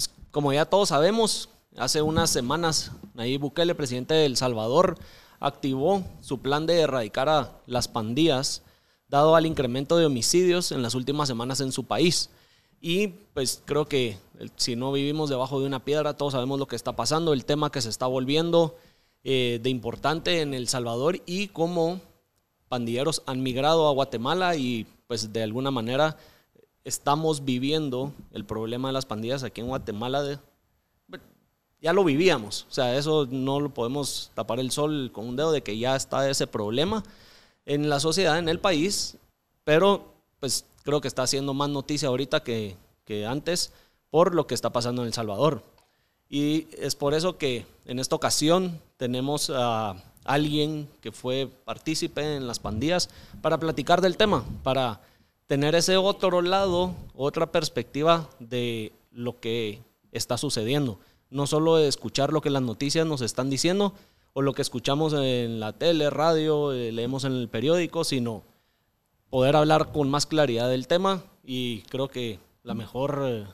Pues, como ya todos sabemos, hace unas semanas Nayib Bukele, presidente de El Salvador, activó su plan de erradicar a las pandillas, dado al incremento de homicidios en las últimas semanas en su país. Y pues creo que si no vivimos debajo de una piedra, todos sabemos lo que está pasando, el tema que se está volviendo eh, de importante en El Salvador y cómo pandilleros han migrado a Guatemala y pues de alguna manera estamos viviendo el problema de las pandillas aquí en Guatemala. ya lo vivíamos, o sea, eso no lo podemos tapar el sol con un dedo de que ya está ese problema en la sociedad, en el país, pero pues creo que está haciendo más noticia ahorita que, que antes por lo que está pasando en El Salvador. Y es por eso que en esta ocasión tenemos a alguien que fue partícipe en las pandillas para platicar del tema, para tener ese otro lado, otra perspectiva de lo que está sucediendo. No solo escuchar lo que las noticias nos están diciendo o lo que escuchamos en la tele, radio, eh, leemos en el periódico, sino poder hablar con más claridad del tema y creo que la mejor, eh,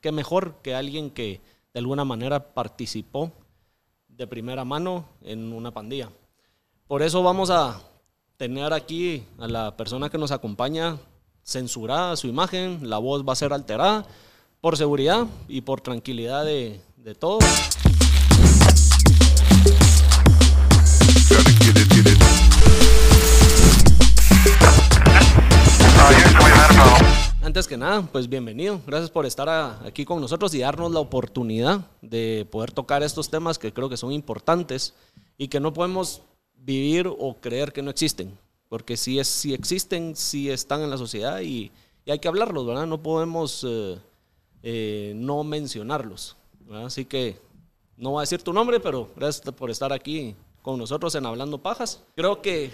qué mejor que alguien que de alguna manera participó de primera mano en una pandilla. Por eso vamos a tener aquí a la persona que nos acompaña censurada su imagen, la voz va a ser alterada por seguridad y por tranquilidad de, de todos. Antes que nada, pues bienvenido. Gracias por estar aquí con nosotros y darnos la oportunidad de poder tocar estos temas que creo que son importantes y que no podemos vivir o creer que no existen. Porque si, es, si existen, si están en la sociedad y, hay que hablarlos, ¿verdad? No podemos eh, eh, no mencionarlos. Así que no voy a decir tu nombre, pero gracias por estar aquí con nosotros en Hablando Pajas. Creo que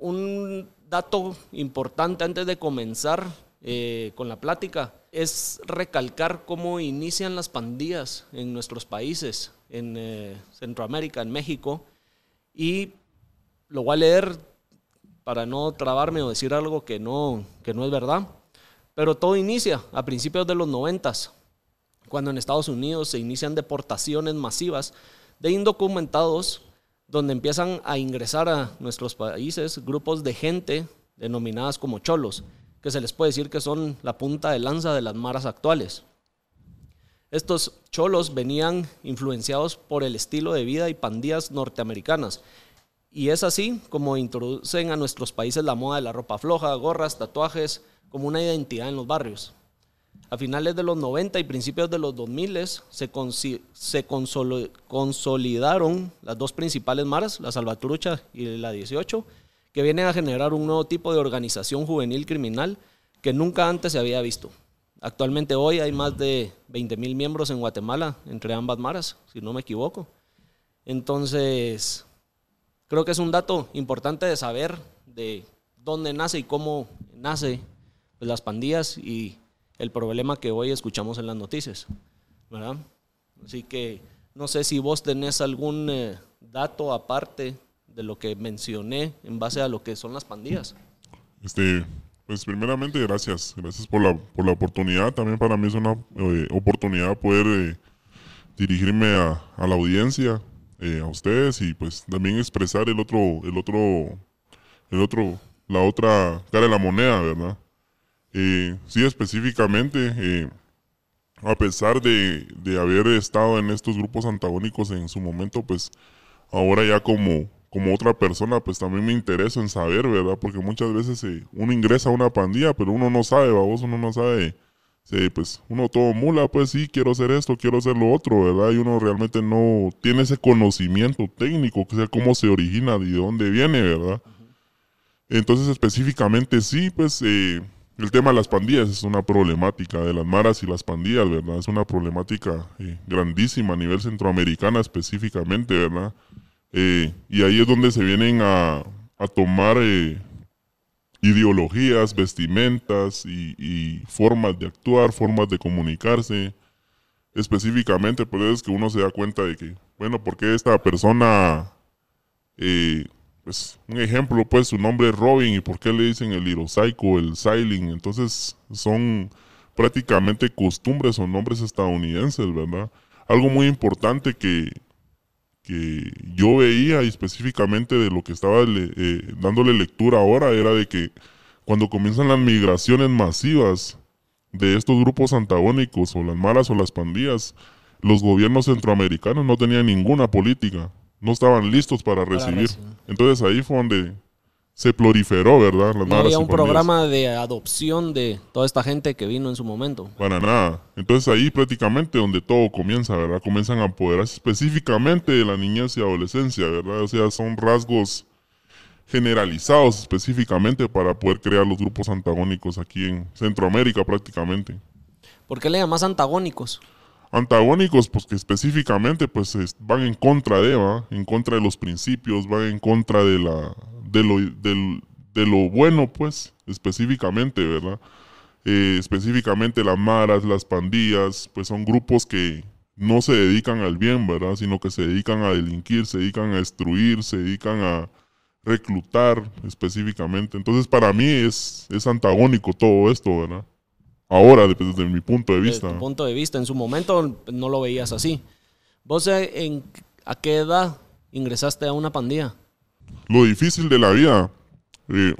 un dato importante antes de comenzar eh, con la plática es recalcar cómo inician las pandillas en nuestros países, en eh, Centroamérica, en México, y lo voy a leer para no trabarme o decir algo que no, que no es verdad, pero todo inicia a principios de los noventas, cuando en Estados Unidos se inician deportaciones masivas de indocumentados donde empiezan a ingresar a nuestros países grupos de gente denominadas como cholos, que se les puede decir que son la punta de lanza de las maras actuales. Estos cholos venían influenciados por el estilo de vida y pandillas norteamericanas. Y es así como introducen a nuestros países la moda de la ropa floja, gorras, tatuajes, como una identidad en los barrios. A finales de los 90 y principios de los 2000 se, se consolidaron las dos principales maras, la Salvatrucha y la 18, que vienen a generar un nuevo tipo de organización juvenil criminal que nunca antes se había visto. Actualmente hoy hay más de 20 mil miembros en Guatemala, entre ambas maras, si no me equivoco. Entonces, creo que es un dato importante de saber de dónde nace y cómo nace pues, las pandillas y el problema que hoy escuchamos en las noticias. ¿verdad? Así que no sé si vos tenés algún eh, dato aparte de lo que mencioné en base a lo que son las pandillas. Este, pues primeramente gracias, gracias por la, por la oportunidad. También para mí es una eh, oportunidad poder eh, dirigirme a, a, la audiencia, eh, a ustedes y pues también expresar el otro, el otro, el otro, la otra cara de la moneda, ¿verdad? sí, específicamente, a pesar de, de haber estado en estos grupos antagónicos en su momento, pues ahora ya como como otra persona, pues también me interesa en saber, ¿verdad? Porque muchas veces eh, uno ingresa a una pandilla, pero uno no sabe, vos uno no sabe, pues uno todo mula, pues sí, quiero hacer esto, quiero hacer lo otro, ¿verdad? Y uno realmente no tiene ese conocimiento técnico, que sea cómo se origina y de dónde viene, ¿verdad? Entonces específicamente sí, pues eh, el tema de las pandillas es una problemática de las maras y las pandillas, ¿verdad? Es una problemática eh, grandísima a nivel centroamericana específicamente, ¿verdad? Eh, y ahí es donde se vienen a, tomar eh, ideologías, vestimentas y, formas de actuar, formas de comunicarse. Específicamente, por eso es que uno se da cuenta de que, bueno, porque esta persona, eh, pues un ejemplo, pues su nombre es Robin y por qué le dicen el Psycho, el Sailing. Entonces son prácticamente costumbres o nombres estadounidenses, ¿verdad? Algo muy importante que, que yo veía y específicamente de lo que estaba eh, dándole lectura ahora era de que cuando comienzan las migraciones masivas de estos grupos antagónicos o las malas o las pandillas, los gobiernos centroamericanos no tenían ninguna política, no estaban listos para recibir. Entonces ahí fue donde se proliferó, ¿verdad? no había un programa de adopción de toda esta gente que vino en su momento. Para nada. Entonces ahí prácticamente donde todo comienza, ¿verdad? Comienzan a apoderarse específicamente de la niñez y adolescencia, ¿verdad? O sea, son rasgos generalizados específicamente para poder crear los grupos antagónicos aquí en Centroamérica prácticamente. ¿Por qué le llamas antagónicos? Antagónicos, pues que específicamente pues van en contra de, ¿va? en contra de los principios, van en contra de la de lo, de lo bueno, pues, específicamente, ¿verdad? Eh, específicamente las maras, las pandillas, pues son grupos que no se dedican al bien, ¿verdad? Sino que se dedican a delinquir, se dedican a destruir, se dedican a, reclutar específicamente. Entonces, para mí es, es antagónico todo esto, ¿verdad? Ahora, desde, mi punto de vista. Desde tu punto de vista, en su momento no lo veías así. ¿Vos eh, en, a qué edad ingresaste a una pandilla? Lo difícil de la vida. Eh,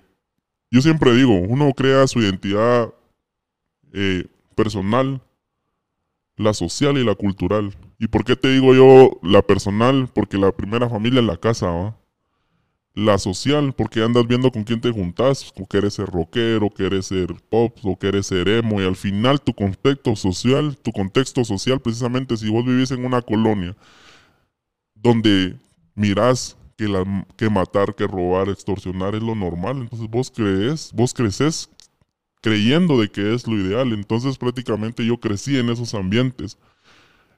yo siempre digo, uno crea su identidad eh, personal, la social y la cultural. ¿Y por qué te digo yo la personal? Porque la primera familia es la casa, la social, porque andas viendo con quién te juntas, o quieres ser rockero, quieres ser pop, o quieres ser emo, y al final tu contexto social, tu contexto social, precisamente si vos vivís en una colonia donde mirás que, matar, que robar, extorsionar es lo normal, entonces vos crees, vos creces creyendo de que es lo ideal, entonces prácticamente yo crecí en esos ambientes.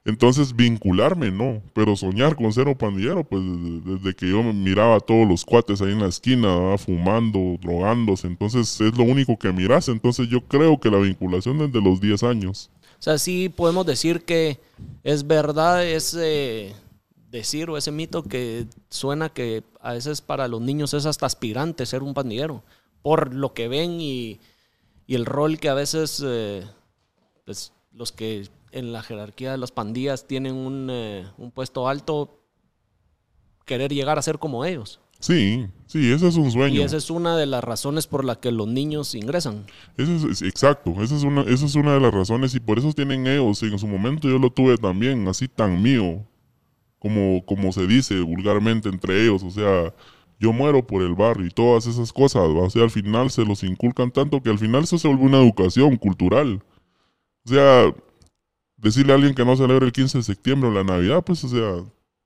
Entonces, vincularme no, pero soñar con ser un pandillero, pues desde, que yo miraba todos los cuates ahí en la esquina, fumando, drogándose, entonces es lo único que miras. Entonces, yo creo que la vinculación desde los 10 años. O sea, sí podemos decir que es verdad ese decir o ese mito que suena que a veces para los niños es hasta aspirante ser un pandillero, por lo que ven y, el rol que a veces eh, pues, los que en la jerarquía de las pandillas tienen un, eh, un puesto alto, querer llegar a ser como ellos. Sí, sí, ese es un sueño. Y esa es una de las razones por la que los niños ingresan. Eso es, exacto, esa es, una, esa es una de las razones y por eso tienen ellos. En su momento yo lo tuve también, así tan mío, como, como se dice vulgarmente entre ellos. O sea, yo muero por el barrio y todas esas cosas. O sea, al final se los inculcan tanto que al final eso se vuelve una educación cultural. O sea, decirle a alguien que no celebre el 15 de septiembre o la Navidad, pues, o sea,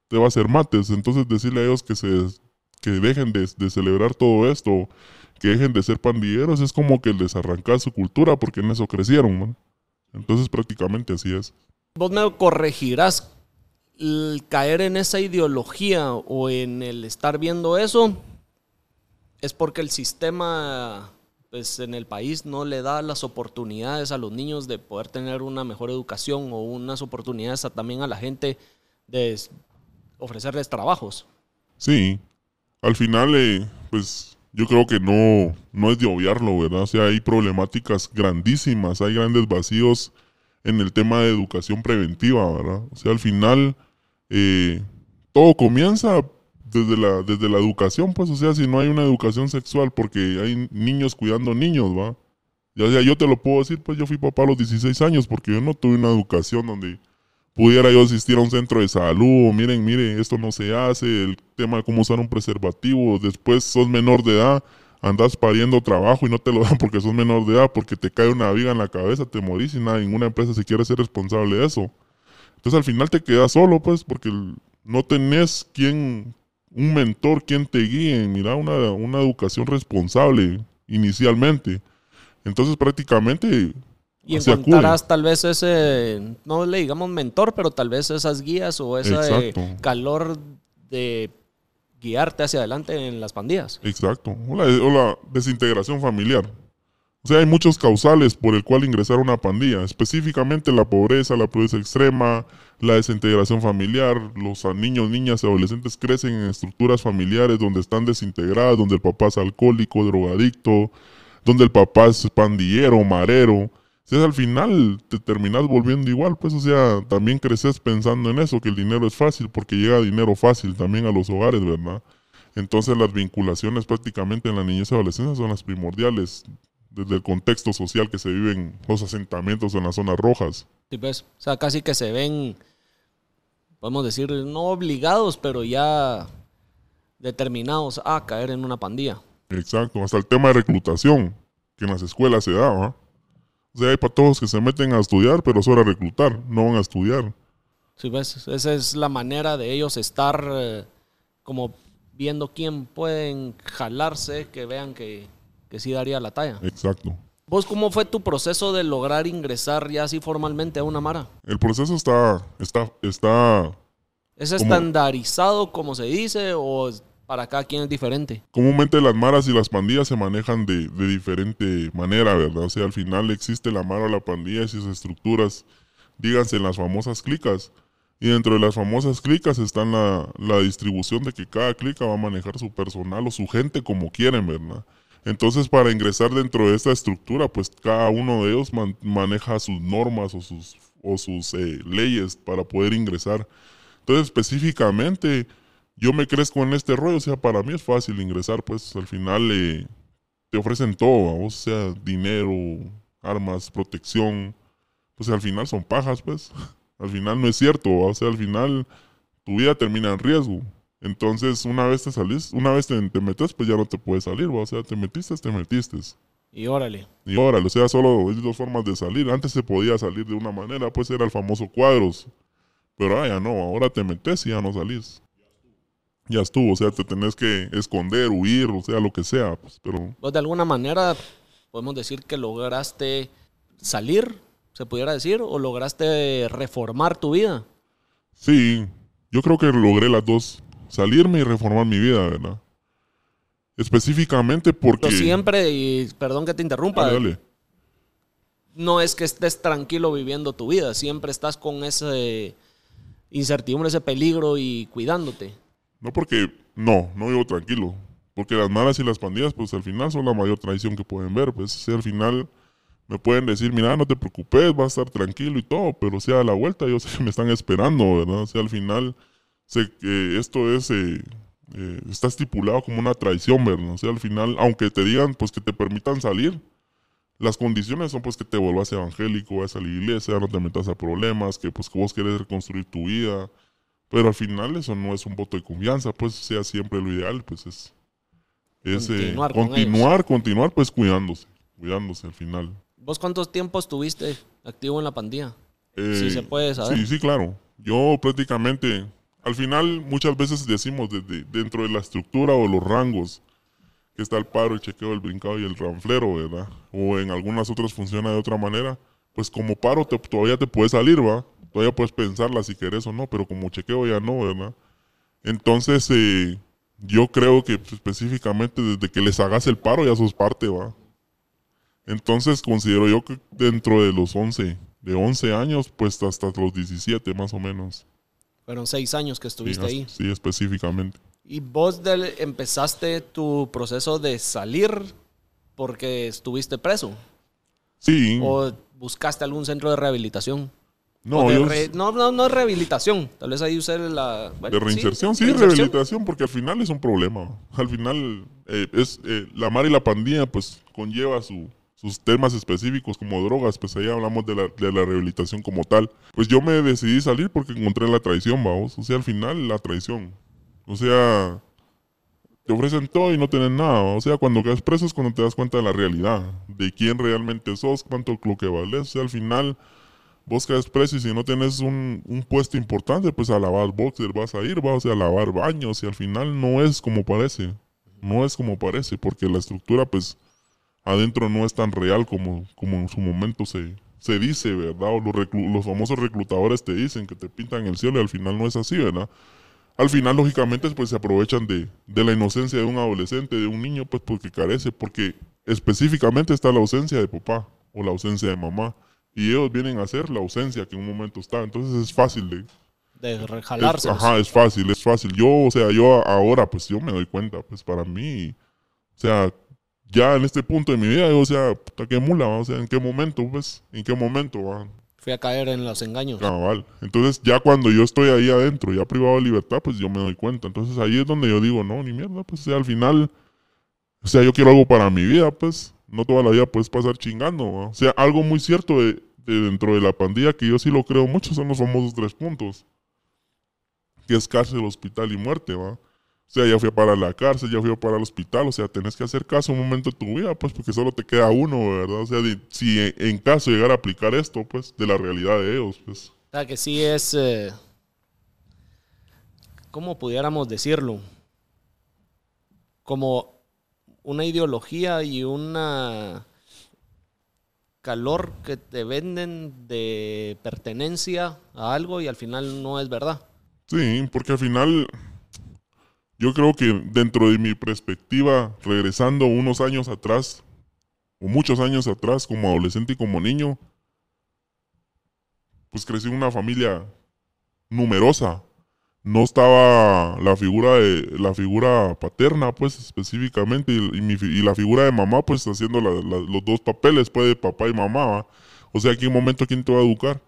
te va a hacer mates. Entonces, decirle a ellos que, se, que dejen de, celebrar todo esto, que dejen de ser pandilleros, es como que les arrancar su cultura, porque en eso crecieron, Entonces, prácticamente así es. Vos me corregirás. El caer en esa ideología o en el estar viendo eso es porque el sistema pues en el país no le da las oportunidades a los niños de poder tener una mejor educación o unas oportunidades también a la gente de ofrecerles trabajos. Sí, al final, eh, pues yo creo que no, no es de obviarlo, ¿verdad? O sea, hay problemáticas grandísimas, hay grandes vacíos en el tema de educación preventiva, ¿verdad? O sea, al final, eh, todo comienza desde la, desde la educación, pues, o sea, si no hay una educación sexual, porque hay niños cuidando niños, ¿va? Ya sea, yo te lo puedo decir, pues yo fui papá a los 16 años, porque yo no tuve una educación donde pudiera yo asistir a un centro de salud, miren, miren, esto no se hace, el tema de cómo usar un preservativo, después sos menor de edad, andas pariendo trabajo y no te lo dan porque sos menor de edad, porque te cae una viga en la cabeza, te morís y nada, ninguna empresa se quiere ser responsable de eso. Entonces al final te quedas solo, pues, porque no tenés quien, un mentor quien te guíe, mira, una, una educación responsable inicialmente. Entonces prácticamente... Y encontrarás tal vez ese, no le digamos mentor, pero tal vez esas guías o ese calor de guiarte hacia adelante en las pandillas. Exacto. O la, desintegración familiar. O sea, hay muchos causales por el cual ingresar a una pandilla, específicamente la pobreza, la pobreza extrema, la desintegración familiar, los niños, niñas y adolescentes crecen en estructuras familiares donde están desintegradas, donde el papá es alcohólico, drogadicto, donde el papá es pandillero, marero. si al final te terminas volviendo igual, pues, o sea, también creces pensando en eso, que el dinero es fácil, porque llega dinero fácil también a los hogares, ¿verdad? Entonces las vinculaciones prácticamente en la niñez y adolescencia son las primordiales desde el contexto social que se viven los asentamientos en las zonas rojas. Sí, pues, o sea, casi que se ven, podemos decir, no obligados, pero ya determinados a caer en una pandilla. Exacto, hasta el tema de reclutación, que en las escuelas se da, ¿va? O sea, hay patojos que se meten a estudiar, pero solo a reclutar, no van a estudiar. Sí, pues, esa es la manera de ellos estar eh, como viendo quién pueden jalarse, que vean que, que sí daría la talla. Exacto. ¿Vos cómo fue tu proceso de lograr ingresar ya así formalmente a una Mara? El proceso está, está, está ¿Es estandarizado como se dice o para cada quien es diferente? Comúnmente las maras y las pandillas se manejan de, de, diferente manera, ¿verdad? O sea, al final existe la mara o la pandilla y sus estructuras, díganse en las famosas clicas. Y dentro de las famosas clicas está la, la distribución de que cada clica va a manejar su personal o su gente como quieren, ¿verdad? Entonces, para ingresar dentro de esta estructura, pues cada uno de ellos man, maneja sus normas o sus, o sus eh, leyes para poder ingresar. Entonces, específicamente, yo me crezco en este rollo, o sea, para mí es fácil ingresar, pues al final eh, te ofrecen todo, o sea, dinero, armas, protección, pues al final son pajas, pues. Al final no es cierto, o sea, al final tu vida termina en riesgo. Entonces, una vez te salís, una vez te, te metes, pues ya no te puedes salir, o sea, te metiste, te metiste. Y órale. Y órale, o sea, solo hay dos formas de salir. Antes se podía salir de una manera, pues era el famoso cuadros. Pero ah, ya no, ahora te metes y ya no salís. Ya estuvo, o sea, te tenés que esconder, huir, o sea, lo que sea. Pues, pero... Pues de alguna manera podemos decir que lograste salir, se pudiera decir, o lograste reformar tu vida. Sí, yo creo que logré las dos salirme y reformar mi vida, ¿verdad? Específicamente porque... Pero siempre, y perdón que te interrumpa, Dale, dale. no es que estés tranquilo viviendo tu vida, siempre estás con ese incertidumbre, ese peligro y cuidándote. No porque, no, no vivo tranquilo. Porque las malas y las pandillas, pues al final son la mayor traición que pueden ver. Pues si al final me pueden decir, mira, no te preocupes, vas a estar tranquilo y todo, pero si a la vuelta yo sé que me están esperando, ¿verdad? O sea, al final sé que esto es, eh, eh, está estipulado como una traición, ¿verdad? O sea, al final, aunque te digan, pues que te permitan salir, las condiciones son pues que te vuelvas evangélico, vas a la iglesia, no te metas a problemas, que pues que vos querés reconstruir tu vida, pero al final eso no es un voto de confianza, pues sea siempre lo ideal, pues es, es eh, Continuar con continuar, continuar, pues cuidándose, cuidándose al final. ¿Vos cuántos tiempos estuviste activo en la pandilla? Eh, Sí se puede saber. Sí, sí, claro. Yo prácticamente, al final muchas veces decimos desde dentro de la estructura o los rangos, que está el paro, el chequeo, el brincado y el ranflero, ¿verdad? O en algunas otras funciona de otra manera. Pues como paro te- todavía te puedes salir, ¿va? Todavía puedes pensarla si querés o no, pero como chequeo ya no, ¿verdad? Entonces, eh, yo creo que específicamente desde que les hagas el paro ya sos parte, ¿va? Entonces considero yo que dentro de los 11, de 11 años, pues hasta los 17 más o menos. Fueron seis años que estuviste sí, ahí. Sí, específicamente. ¿Y vos del- empezaste tu proceso de salir porque estuviste preso? Sí. ¿O buscaste algún centro de rehabilitación? no, de re- no, no, no rehabilitación. Tal vez ahí usé la... bueno, de reinserción, sí, reinserción. rehabilitación, porque al final es un problema. Al final, eh, es eh, la mar y la pandilla, pues conlleva su- sus temas específicos como drogas, pues ahí hablamos de la, de la rehabilitación como tal. Pues yo me decidí salir porque encontré la traición, vamos. O sea, al final, la traición. O sea, te ofrecen todo y no tenés nada. ¿va? O sea, cuando quedas preso es cuando te das cuenta de la realidad, de quién realmente sos, cuánto lo que vales. O sea, al final, vos quedas preso y si no tienes un, un puesto importante, pues a lavar boxer vas a ir, vas a lavar baños y al final no es como parece. No es como parece, porque la estructura, pues, adentro no es tan real como, como en su momento se, se dice, ¿verdad? O los, los famosos reclutadores te dicen que te pintan el cielo y al final no es así, ¿verdad? Al final, lógicamente, pues se aprovechan de, de la inocencia de un adolescente, de un niño, pues porque carece, porque específicamente está la ausencia de papá o la ausencia de mamá. Y ellos vienen a ser la ausencia que en un momento está. Entonces es fácil de, De rejalarse. ajá, es fácil, es fácil. Yo, o sea, yo ahora, pues yo me doy cuenta, pues para mí, o sea, ya en este punto de mi vida, o sea, puta, qué mula, ¿va? o sea, ¿en qué momento, pues? ¿En qué momento, va? Fui a caer en los engaños. Cabal. Entonces, ya cuando yo estoy ahí adentro, ya privado de libertad, pues yo me doy cuenta. Entonces, ahí es donde yo digo, no, ni mierda, pues, o sea, al final, o sea, yo quiero algo para mi vida, pues, no toda la vida puedes pasar chingando, ¿va? O sea, algo muy cierto de, de dentro de la pandilla, que yo sí lo creo mucho, son los famosos tres puntos. Que es cárcel, hospital y muerte, ¿va? O sea, ya fui a parar la cárcel, ya fui a parar el hospital, o sea, tenés que hacer caso un momento de tu vida, pues, porque solo te queda uno, ¿verdad? O sea, de- si en, en caso llegar a aplicar esto, pues, de la realidad de ellos, pues. O sea, que sí es, eh, ¿cómo pudiéramos decirlo? Como una ideología y una calor que te venden de pertenencia a algo y al final no es verdad. Sí, porque al final yo creo que dentro de mi perspectiva, regresando unos años atrás, o muchos años atrás, como adolescente y como niño, pues crecí en una familia numerosa. No estaba la figura de la figura paterna, pues específicamente, y, y la figura de mamá, pues haciendo los dos papeles, pues de papá y mamá. ¿va? O sea, ¿en qué momento quién te va a educar?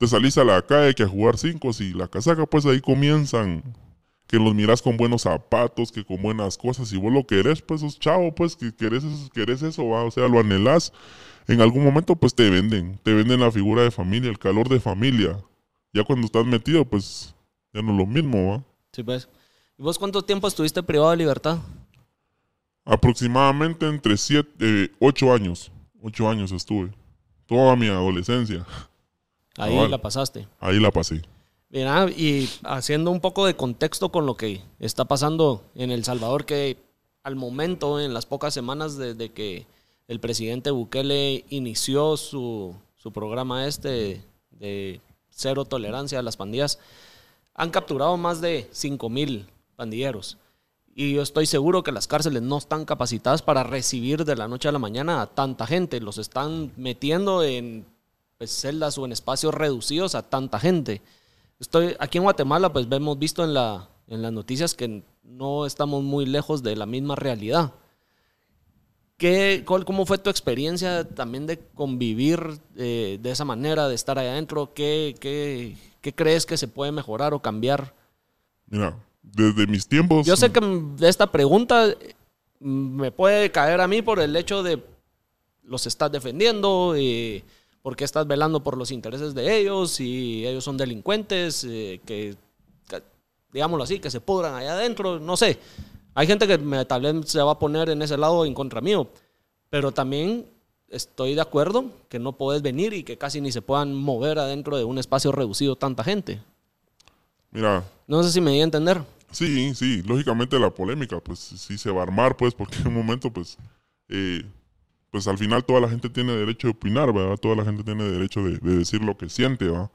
te salís a la calle que a jugar cinco y la casaca, pues ahí comienzan que los miras con buenos zapatos, que con buenas cosas, y vos lo querés, pues sos chavo, pues que querés, eso- querés eso, ¿va? o sea, lo anhelás, en algún momento pues te venden, te venden la figura de familia, el calor de familia, ya cuando estás metido, pues ya no es lo mismo, ¿va? Sí, pues. ¿Y vos cuánto tiempo estuviste privado de libertad? Aproximadamente entre siete, eh, ocho años, ocho años estuve, toda mi adolescencia, Ahí la pasaste. ahí la pasé. Mira, y haciendo un poco de contexto con lo que está pasando en El Salvador, que al momento, en las pocas semanas desde que el presidente Bukele inició su, su programa este de cero tolerancia a las pandillas, han capturado más de 5 mil pandilleros. Y yo estoy seguro que las cárceles no están capacitadas para recibir de la noche a la mañana a tanta gente. Los están metiendo en pues, celdas o en espacios reducidos a tanta gente. Estoy aquí en Guatemala, pues hemos visto en, la, en las noticias que no estamos muy lejos de la misma realidad. ¿Qué, cuál- ¿Cómo fue tu experiencia también de convivir eh, de esa manera, de estar ahí adentro? ¿Qué, qué, qué crees que se puede mejorar o cambiar? Mira, desde mis tiempos... Yo sé que esta pregunta mm, me puede caer a mí por el hecho de los estás defendiendo y porque estás velando por los intereses de ellos y ellos son delincuentes, eh, que, que, digámoslo así, que se pudran allá adentro, no sé. Hay gente que me, tal vez se va a poner en ese lado en contra mío, pero también estoy de acuerdo que no puedes venir y que casi ni se puedan mover adentro de un espacio reducido tanta gente. Mira, No sé si me di a entender. Sí, sí, lógicamente la polémica, pues sí se va a armar, pues, porque en un momento, pues, eh, pues al final toda la gente tiene derecho de opinar, ¿verdad? Toda la gente tiene derecho de, de decir lo que siente, ¿va?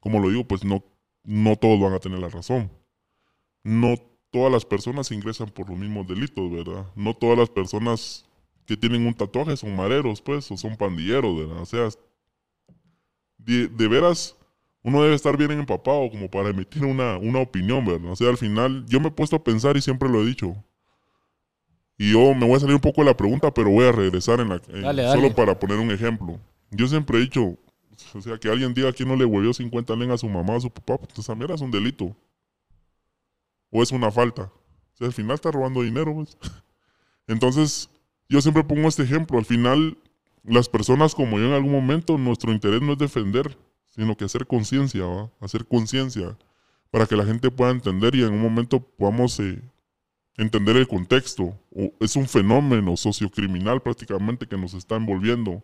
Como lo digo, pues no, no todos van a tener la razón. No todas las personas ingresan por los mismos delitos, ¿verdad? No todas las personas que tienen un tatuaje son mareros, pues, o son pandilleros, ¿verdad? O sea, de, de veras, uno debe estar bien empapado como para emitir una, una opinión, ¿verdad? O sea, al final, yo me he puesto a pensar y siempre lo he dicho. Y yo me voy a salir un poco de la pregunta, pero voy a regresar en la, en- Dale, dale. solo para poner un ejemplo. Yo siempre he dicho, o sea, que alguien diga que no le huevió 50 len a su mamá o a su papá, pues esa mierda es un delito. O es una falta. O sea, al final está robando dinero, pues. Entonces, yo siempre pongo este ejemplo. Al final, las personas como yo en algún momento, nuestro interés no es defender, sino que hacer conciencia, ¿va? Hacer conciencia para que la gente pueda entender y en un momento podamos eh, entender el contexto. Es un fenómeno sociocriminal prácticamente que nos está envolviendo.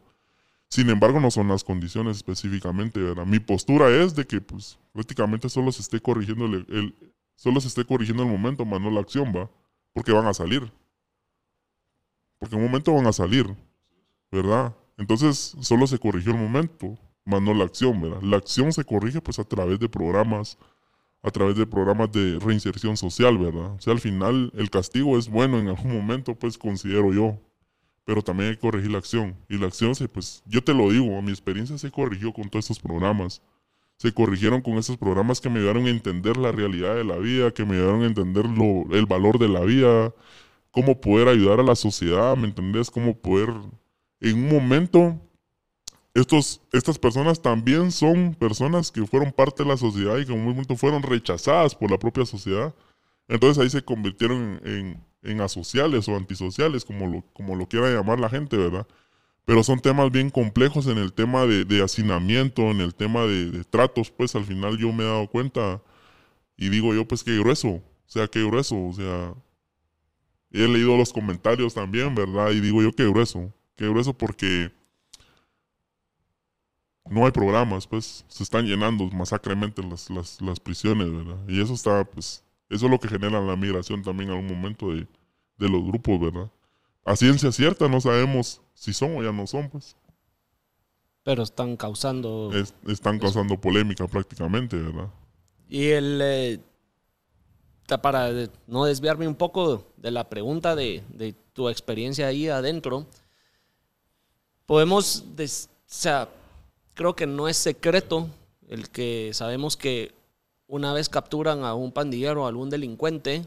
Sin embargo, no son las condiciones específicamente, ¿verdad? Mi postura es de que, pues, prácticamente solo se esté corrigiendo el, el- solo se esté corrigiendo el momento, más no la acción, ¿va? Porque van a salir. Porque en un momento van a salir, ¿verdad? Entonces, solo se corrigió el momento, más no la acción, ¿verdad? La acción se corrige, pues, a través de programas, a través de programas de reinserción social, ¿verdad? O sea, al final, el castigo es bueno en algún momento, pues, considero yo pero también hay que corregir la acción. Y la acción, se, pues, yo te lo digo, mi experiencia se corrigió con todos estos programas. Se corrigieron con estos programas que me ayudaron a entender la realidad de la vida, que me ayudaron a entender lo- el valor de la vida, cómo poder ayudar a la sociedad, ¿me entendés? Cómo poder, en un momento, estos, estas personas también son personas que fueron parte de la sociedad y que en un momento fueron rechazadas por la propia sociedad. Entonces ahí se convirtieron en, en asociales o antisociales, como lo, como lo quiera llamar la gente, ¿verdad? Pero son temas bien complejos en el tema de, de hacinamiento, en el tema de, de, tratos, pues al final yo me he dado cuenta y digo yo, pues qué grueso, o sea, qué grueso, o sea, he leído los comentarios también, ¿verdad? Y digo yo, qué grueso, qué grueso porque no hay programas, pues se están llenando masacremente las, las, las prisiones, ¿verdad? Y eso está, pues, eso es lo que genera la migración también en algún momento de, de los grupos, ¿verdad? A ciencia cierta no sabemos si son o ya no son, pues. Pero están causando... Es, están causando polémica prácticamente, ¿verdad? Y el... Eh, para no desviarme un poco de la pregunta de, de tu experiencia ahí adentro, podemos... Des, o sea, creo que no es secreto el que sabemos que una vez capturan a un pandillero o algún delincuente,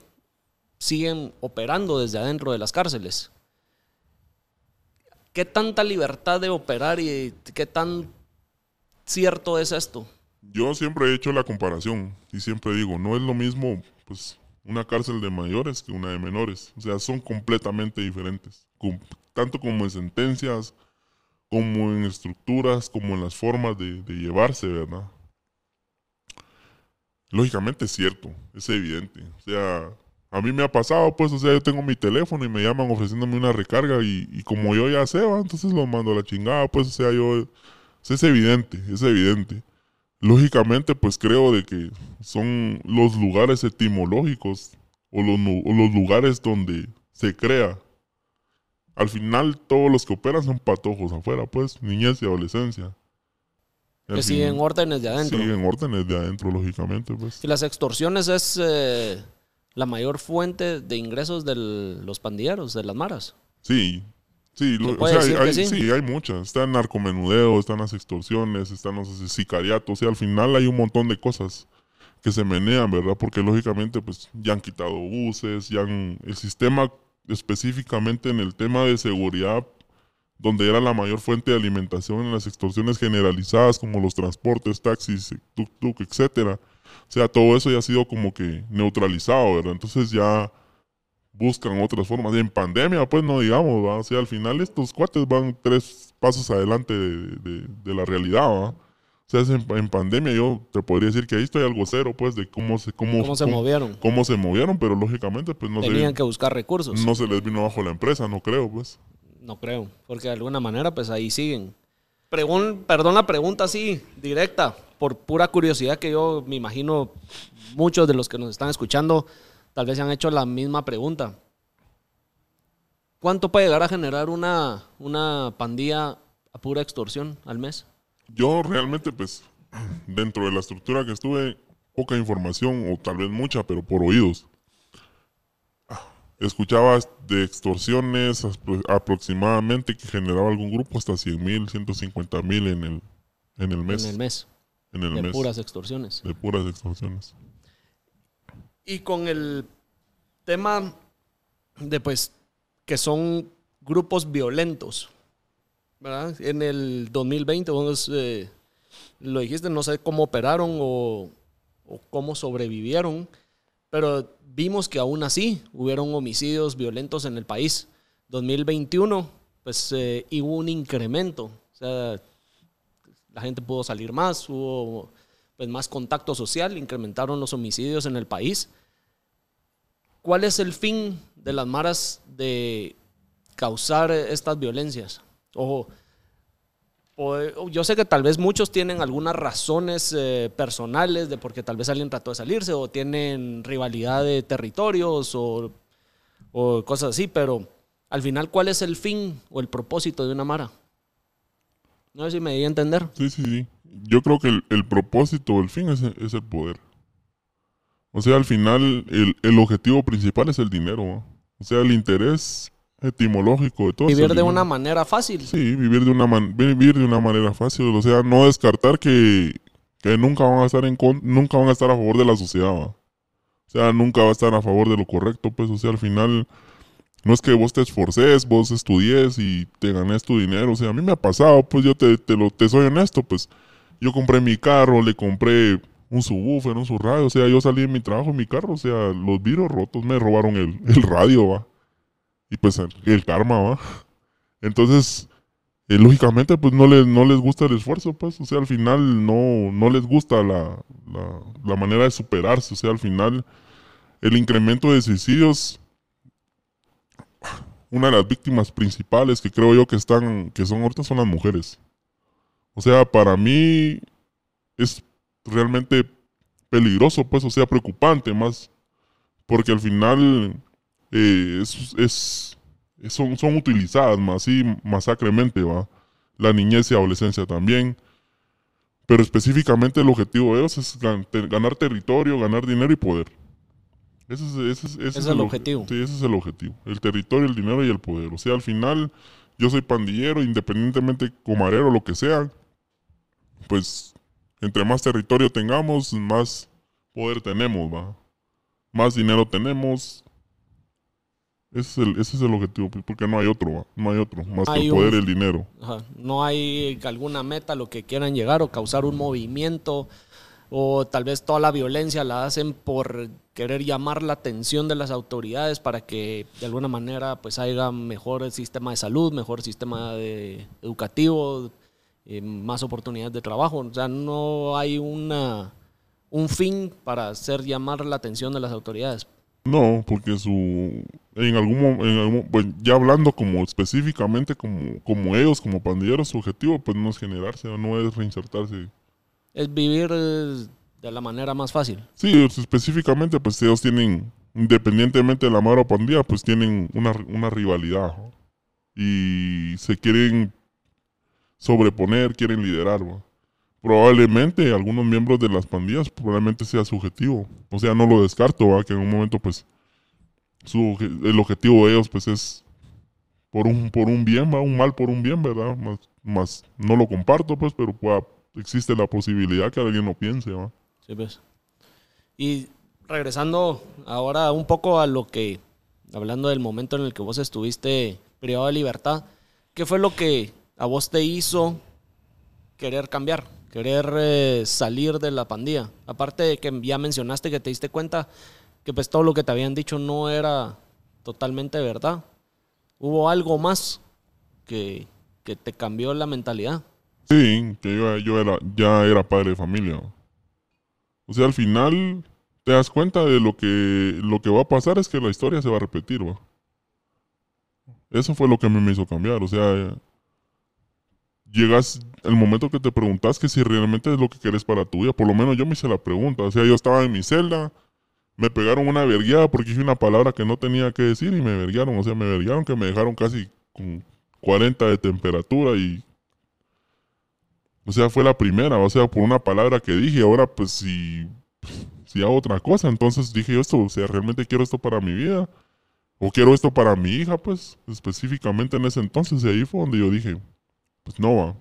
siguen operando desde adentro de las cárceles. ¿Qué tanta libertad de operar y qué tan cierto es esto? Yo siempre he hecho la comparación y siempre digo, no es lo mismo pues una cárcel de mayores que una de menores. O sea, son completamente diferentes. tanto como en sentencias, como en estructuras, como en las formas de, de llevarse, ¿verdad? Lógicamente es cierto, es evidente. O sea, a mí me ha pasado, pues, o sea, yo tengo mi teléfono y me llaman ofreciéndome una recarga y, y como yo ya sé, ¿va? entonces lo mando a la chingada, pues, o sea, yo... Es evidente, es evidente. Lógicamente, pues creo de que son los lugares etimológicos o los, o los lugares donde se crea. Al final, todos los que operan son patojos afuera, pues, niñez y adolescencia. Que siguen órdenes de adentro. Siguen órdenes de adentro, lógicamente, pues. Y las extorsiones es... Eh la mayor fuente de ingresos de los pandilleros, de las maras. Sí, sí, lo, o sea, hay, hay, sí? sí? hay muchas. Está el narcomenudeo, están las extorsiones, están los sicariatos, o sea, al final hay un montón de cosas que se menean, ¿verdad? Porque lógicamente pues ya han quitado buses, ya han, el sistema específicamente en el tema de seguridad, donde era la mayor fuente de alimentación en las extorsiones generalizadas como los transportes, taxis, tuk-tuk, etcétera o sea, todo eso ya ha sido como que neutralizado, ¿verdad? Entonces ya buscan otras formas. Y en pandemia, pues no digamos, ¿va? O sea, al final estos cuates van tres pasos adelante de, de, de la realidad, ¿va? Sea, en, en, pandemia yo te podría decir que ahí estoy algo cero, pues, de cómo se, cómo, ¿Cómo se cómo, movieron. Cómo se movieron, pero lógicamente, pues no Tenían se, que buscar recursos. No se les vino bajo la empresa, no creo, pues. No creo, porque de alguna manera, pues ahí siguen. Pregun perdón la pregunta así, directa por pura curiosidad que yo me imagino muchos de los que nos están escuchando tal vez se han hecho la misma pregunta. ¿Cuánto puede llegar a generar una, una pandilla a pura extorsión al mes? Yo realmente, pues, dentro de la estructura que estuve, poca información, o tal vez mucha, pero por oídos. Escuchaba de extorsiones aproximadamente que generaba algún grupo hasta 100 mil, 150 mil en el, en el mes. En el mes. En el de mes. puras extorsiones. De puras extorsiones. Y con el tema de pues que son grupos violentos, En el 2020, vos eh, lo dijiste, no sé cómo operaron o, o, cómo sobrevivieron, pero vimos que aún así hubieron homicidios violentos en el país. 2021, pues eh, hubo un incremento. O sea, la gente pudo salir más, hubo pues, más contacto social, incrementaron los homicidios en el país. ¿Cuál es el fin de las maras de causar estas violencias? Ojo, yo sé que tal vez muchos tienen algunas razones eh, personales de porque tal vez alguien trató de salirse o tienen rivalidad de territorios o, o cosas así, pero al final, ¿cuál es el fin o el propósito de una mara? No sé si me di a entender. Sí, sí, sí. Yo creo que el, el propósito, el fin es, es, el poder. O sea, al final, el, el objetivo principal es el dinero. O sea, el interés etimológico de todo. Vivir de una manera fácil. Sí, vivir de una, man vivir de una manera fácil. O sea, no descartar que, que nunca, van a estar en nunca van a estar a favor de la sociedad. ¿va? O sea, nunca va a estar a favor de lo correcto. Pues, o sea, al final no es que vos te esforces, vos estudies y te ganes tu dinero. O sea, a mí me ha pasado, pues yo te, te, lo, te soy honesto, pues yo compré mi carro, le compré un subwoofer, un subradio. O sea, yo salí de mi trabajo en mi carro, o sea, los vidrios rotos me robaron el, el radio, va. Y pues el, karma, va. Entonces, eh, lógicamente, pues no les, no les gusta el esfuerzo, pues. O sea, al final no, no les gusta la, la, la manera de superarse. O sea, al final, el incremento de suicidios una de las víctimas principales que creo yo que están, que son ahorita son las mujeres. O sea, para mí es realmente peligroso, pues, o sea, preocupante más, porque al final eh, es, es, son, son utilizadas más así masacremente, va. La niñez y adolescencia también. Pero específicamente el objetivo de ellos es ganar territorio, ganar dinero y poder. Ese es, ese, ese es el objetivo. Sí, ese es el objetivo. El territorio, el dinero y el poder. O sea, al final, yo soy pandillero, independientemente comarero, lo que sea. Pues, entre más territorio tengamos, más poder tenemos, ¿va? Más dinero tenemos. Ese es el, ese es el objetivo, porque no hay otro, ¿va? No hay otro, más que el poder y el dinero. Ajá. No hay alguna meta a lo que quieran llegar o causar un movimiento o tal vez toda la violencia la hacen por querer llamar la atención de las autoridades para que de alguna manera pues haya mejor sistema de salud, mejor sistema de educativo, eh, más oportunidades de trabajo. O sea, no hay una, un fin para hacer llamar la atención de las autoridades. No, porque su en algún momento, pues ya hablando como específicamente como, como ellos, como pandilleros, su objetivo pues no es generarse, no es reinsertarse es vivir eh, de la manera más fácil. Sí, específicamente, pues ellos tienen, independientemente de la madre pandilla, pues tienen una, una rivalidad. Y se quieren sobreponer, quieren liderar. Probablemente algunos miembros de las pandillas probablemente sea su objetivo. O sea, no lo descarto, que en un momento, pues, su, el objetivo de ellos, pues, es por un, por un bien, ¿va? un mal por un bien, ¿verdad? Más, más no lo comparto, pues, pero pueda existe la posibilidad que alguien lo piense. pues. Y regresando ahora un poco a lo que, hablando del momento en el que vos estuviste privado de libertad, ¿qué fue lo que a vos te hizo querer cambiar, querer eh, salir de la pandilla? Aparte de que ya mencionaste que te diste cuenta que pues todo lo que te habían dicho no era totalmente verdad. ¿Hubo algo más que, que te cambió la mentalidad? Sí, que yo, ya era padre de familia. O sea, al final te das cuenta de lo que, lo que va a pasar es que la historia se va a repetir. Eso fue lo que me hizo cambiar. O sea, llegas el momento que te preguntas que si realmente es lo que quieres para tu vida. Por lo menos yo me hice la pregunta. O sea, yo estaba en mi celda, me pegaron una vergueada porque dije una palabra que no tenía que decir y me verguiaron. O sea, me verguiaron que me dejaron casi con 40 de temperatura y o sea, fue la primera, o sea, por una palabra que dije, ahora pues si, si hago otra cosa, entonces dije yo esto, o sea, realmente quiero esto para mi vida, o quiero esto para mi hija, pues, específicamente en ese entonces, y ahí fue donde yo dije, pues no va,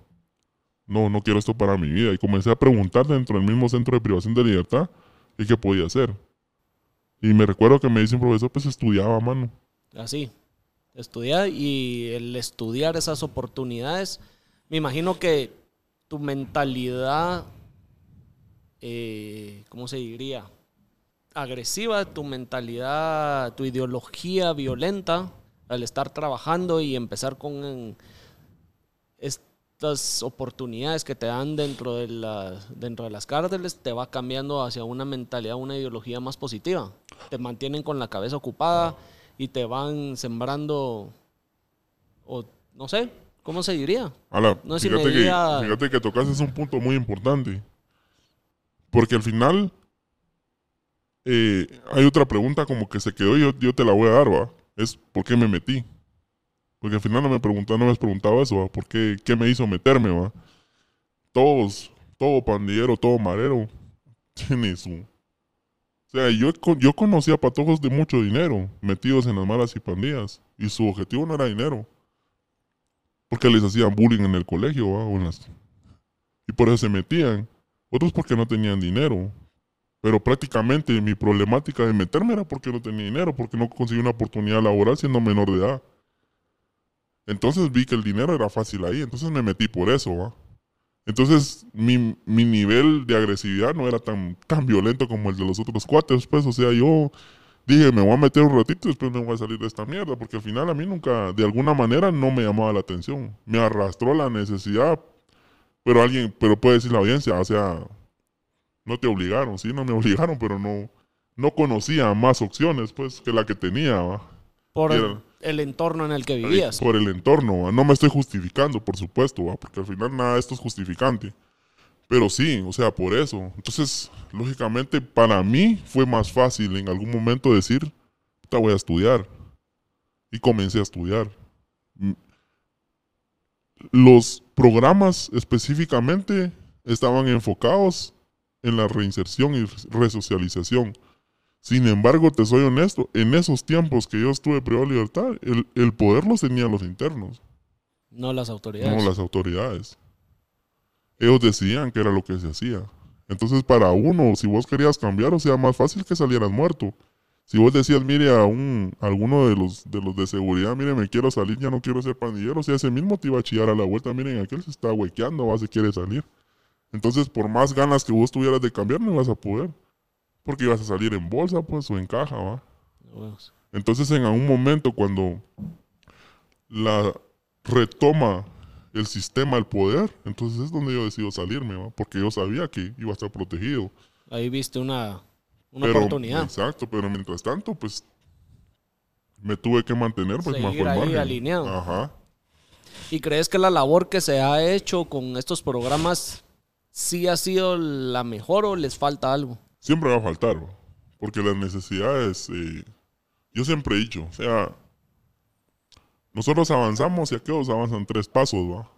no, no quiero esto para mi vida, y comencé a preguntar dentro del mismo centro de privación de libertad, ¿y qué podía hacer? Y me recuerdo que me dice un profesor, pues estudiaba, mano. Así, estudiar y el estudiar esas oportunidades, me imagino que tu mentalidad, eh, ¿cómo se diría? Agresiva, tu mentalidad, tu ideología violenta, al estar trabajando y empezar con estas oportunidades que te dan dentro de, la, dentro de las cárceles, te va cambiando hacia una mentalidad, una ideología más positiva. Te mantienen con la cabeza ocupada y te van sembrando, o no sé, ¿Cómo se diría? no fíjate, que, fíjate que tocaste es un punto muy importante. Porque al final eh, hay otra pregunta como que se quedó y yo, te la voy a dar, ¿va? Es ¿por qué me metí? Porque al final no me preguntaron, no me has preguntado eso. ¿Por qué, qué me hizo meterme, va? Todos, todo pandillero, todo marero, tiene su... O sea, yo, yo conocía patojos de mucho dinero metidos en las malas y pandillas. Y su objetivo no era dinero porque les hacían bullying en el colegio, ¿va? y por eso se metían. Otros porque no tenían dinero. Pero prácticamente mi problemática de meterme era porque no tenía dinero, porque no conseguí una oportunidad laboral siendo menor de edad. Entonces vi que el dinero era fácil ahí, entonces me metí por eso, ¿va? Entonces mi, mi, nivel de agresividad no era tan, tan violento como el de los otros cuates, pues, o sea, yo dije, me voy a meter un ratito y después me voy a salir de esta mierda, porque al final a mí nunca, de alguna manera, no me llamaba la atención. Me arrastró la necesidad, pero alguien, pero puede decir la audiencia, o sea, no te obligaron, sí, no me obligaron, pero no, no conocía más opciones, pues, que la que tenía, ¿va? Por el, entorno en el que vivías. Por el entorno, no me estoy justificando, por supuesto, ¿va? porque al final nada de esto es justificante. Pero sí, o sea, por eso. Entonces, lógicamente, para mí fue más fácil en algún momento decir, te voy a estudiar. Y comencé a estudiar. Mm. Los programas específicamente estaban enfocados en la reinserción y resocialización. Sin embargo, te soy honesto, en esos tiempos que yo estuve privado de libertad, el, el poder los tenían los internos. No las autoridades. No las autoridades ellos decían que era lo que se hacía. Entonces, para uno, si vos querías cambiar, o sea, más fácil que salieras muerto. Si vos decías, mire, a un, alguno de los, de los de seguridad, mire, me quiero salir, ya no quiero ser pandillero, o sea, ese mismo te iba a chillar a la vuelta, miren, aquel se está huequeando, va, se quiere salir. Entonces, por más ganas que vos tuvieras de cambiar, no ibas a poder. Porque ibas a salir en bolsa, pues, o en caja, va. Entonces, en algún momento, cuando la retoma el sistema, el poder, entonces es donde yo decido salirme, porque yo sabía que iba a estar protegido. Ahí viste una, oportunidad. Exacto, pero mientras tanto, pues me tuve que mantener pues, más ahí alineado. Ajá. ¿Y crees que la labor que se ha hecho con estos programas sí ha sido la mejor o les falta algo? Siempre va a faltar, porque las necesidades, eh, yo siempre he dicho, o sea, nosotros avanzamos y aquellos avanzan tres pasos, ¿va?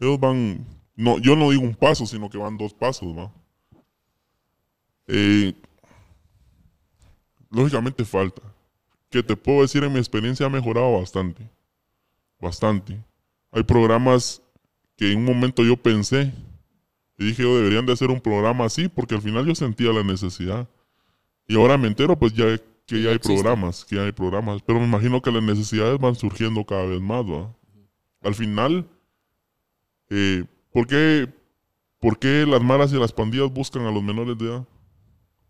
Ellos van, no, yo no digo un paso, sino que van dos pasos, ¿va? Eh, lógicamente falta. Que te puedo decir en mi experiencia ha mejorado bastante. Bastante. Hay programas que en un momento yo pensé y dije yo deberían de hacer un programa así porque al final yo sentía la necesidad. Y ahora me entero pues ya que ya hay programas, que ya hay programas, pero me imagino que las necesidades van surgiendo cada vez más, ¿va? Al final, eh, ¿por, qué, ¿por qué las malas y las pandillas buscan a los menores de edad?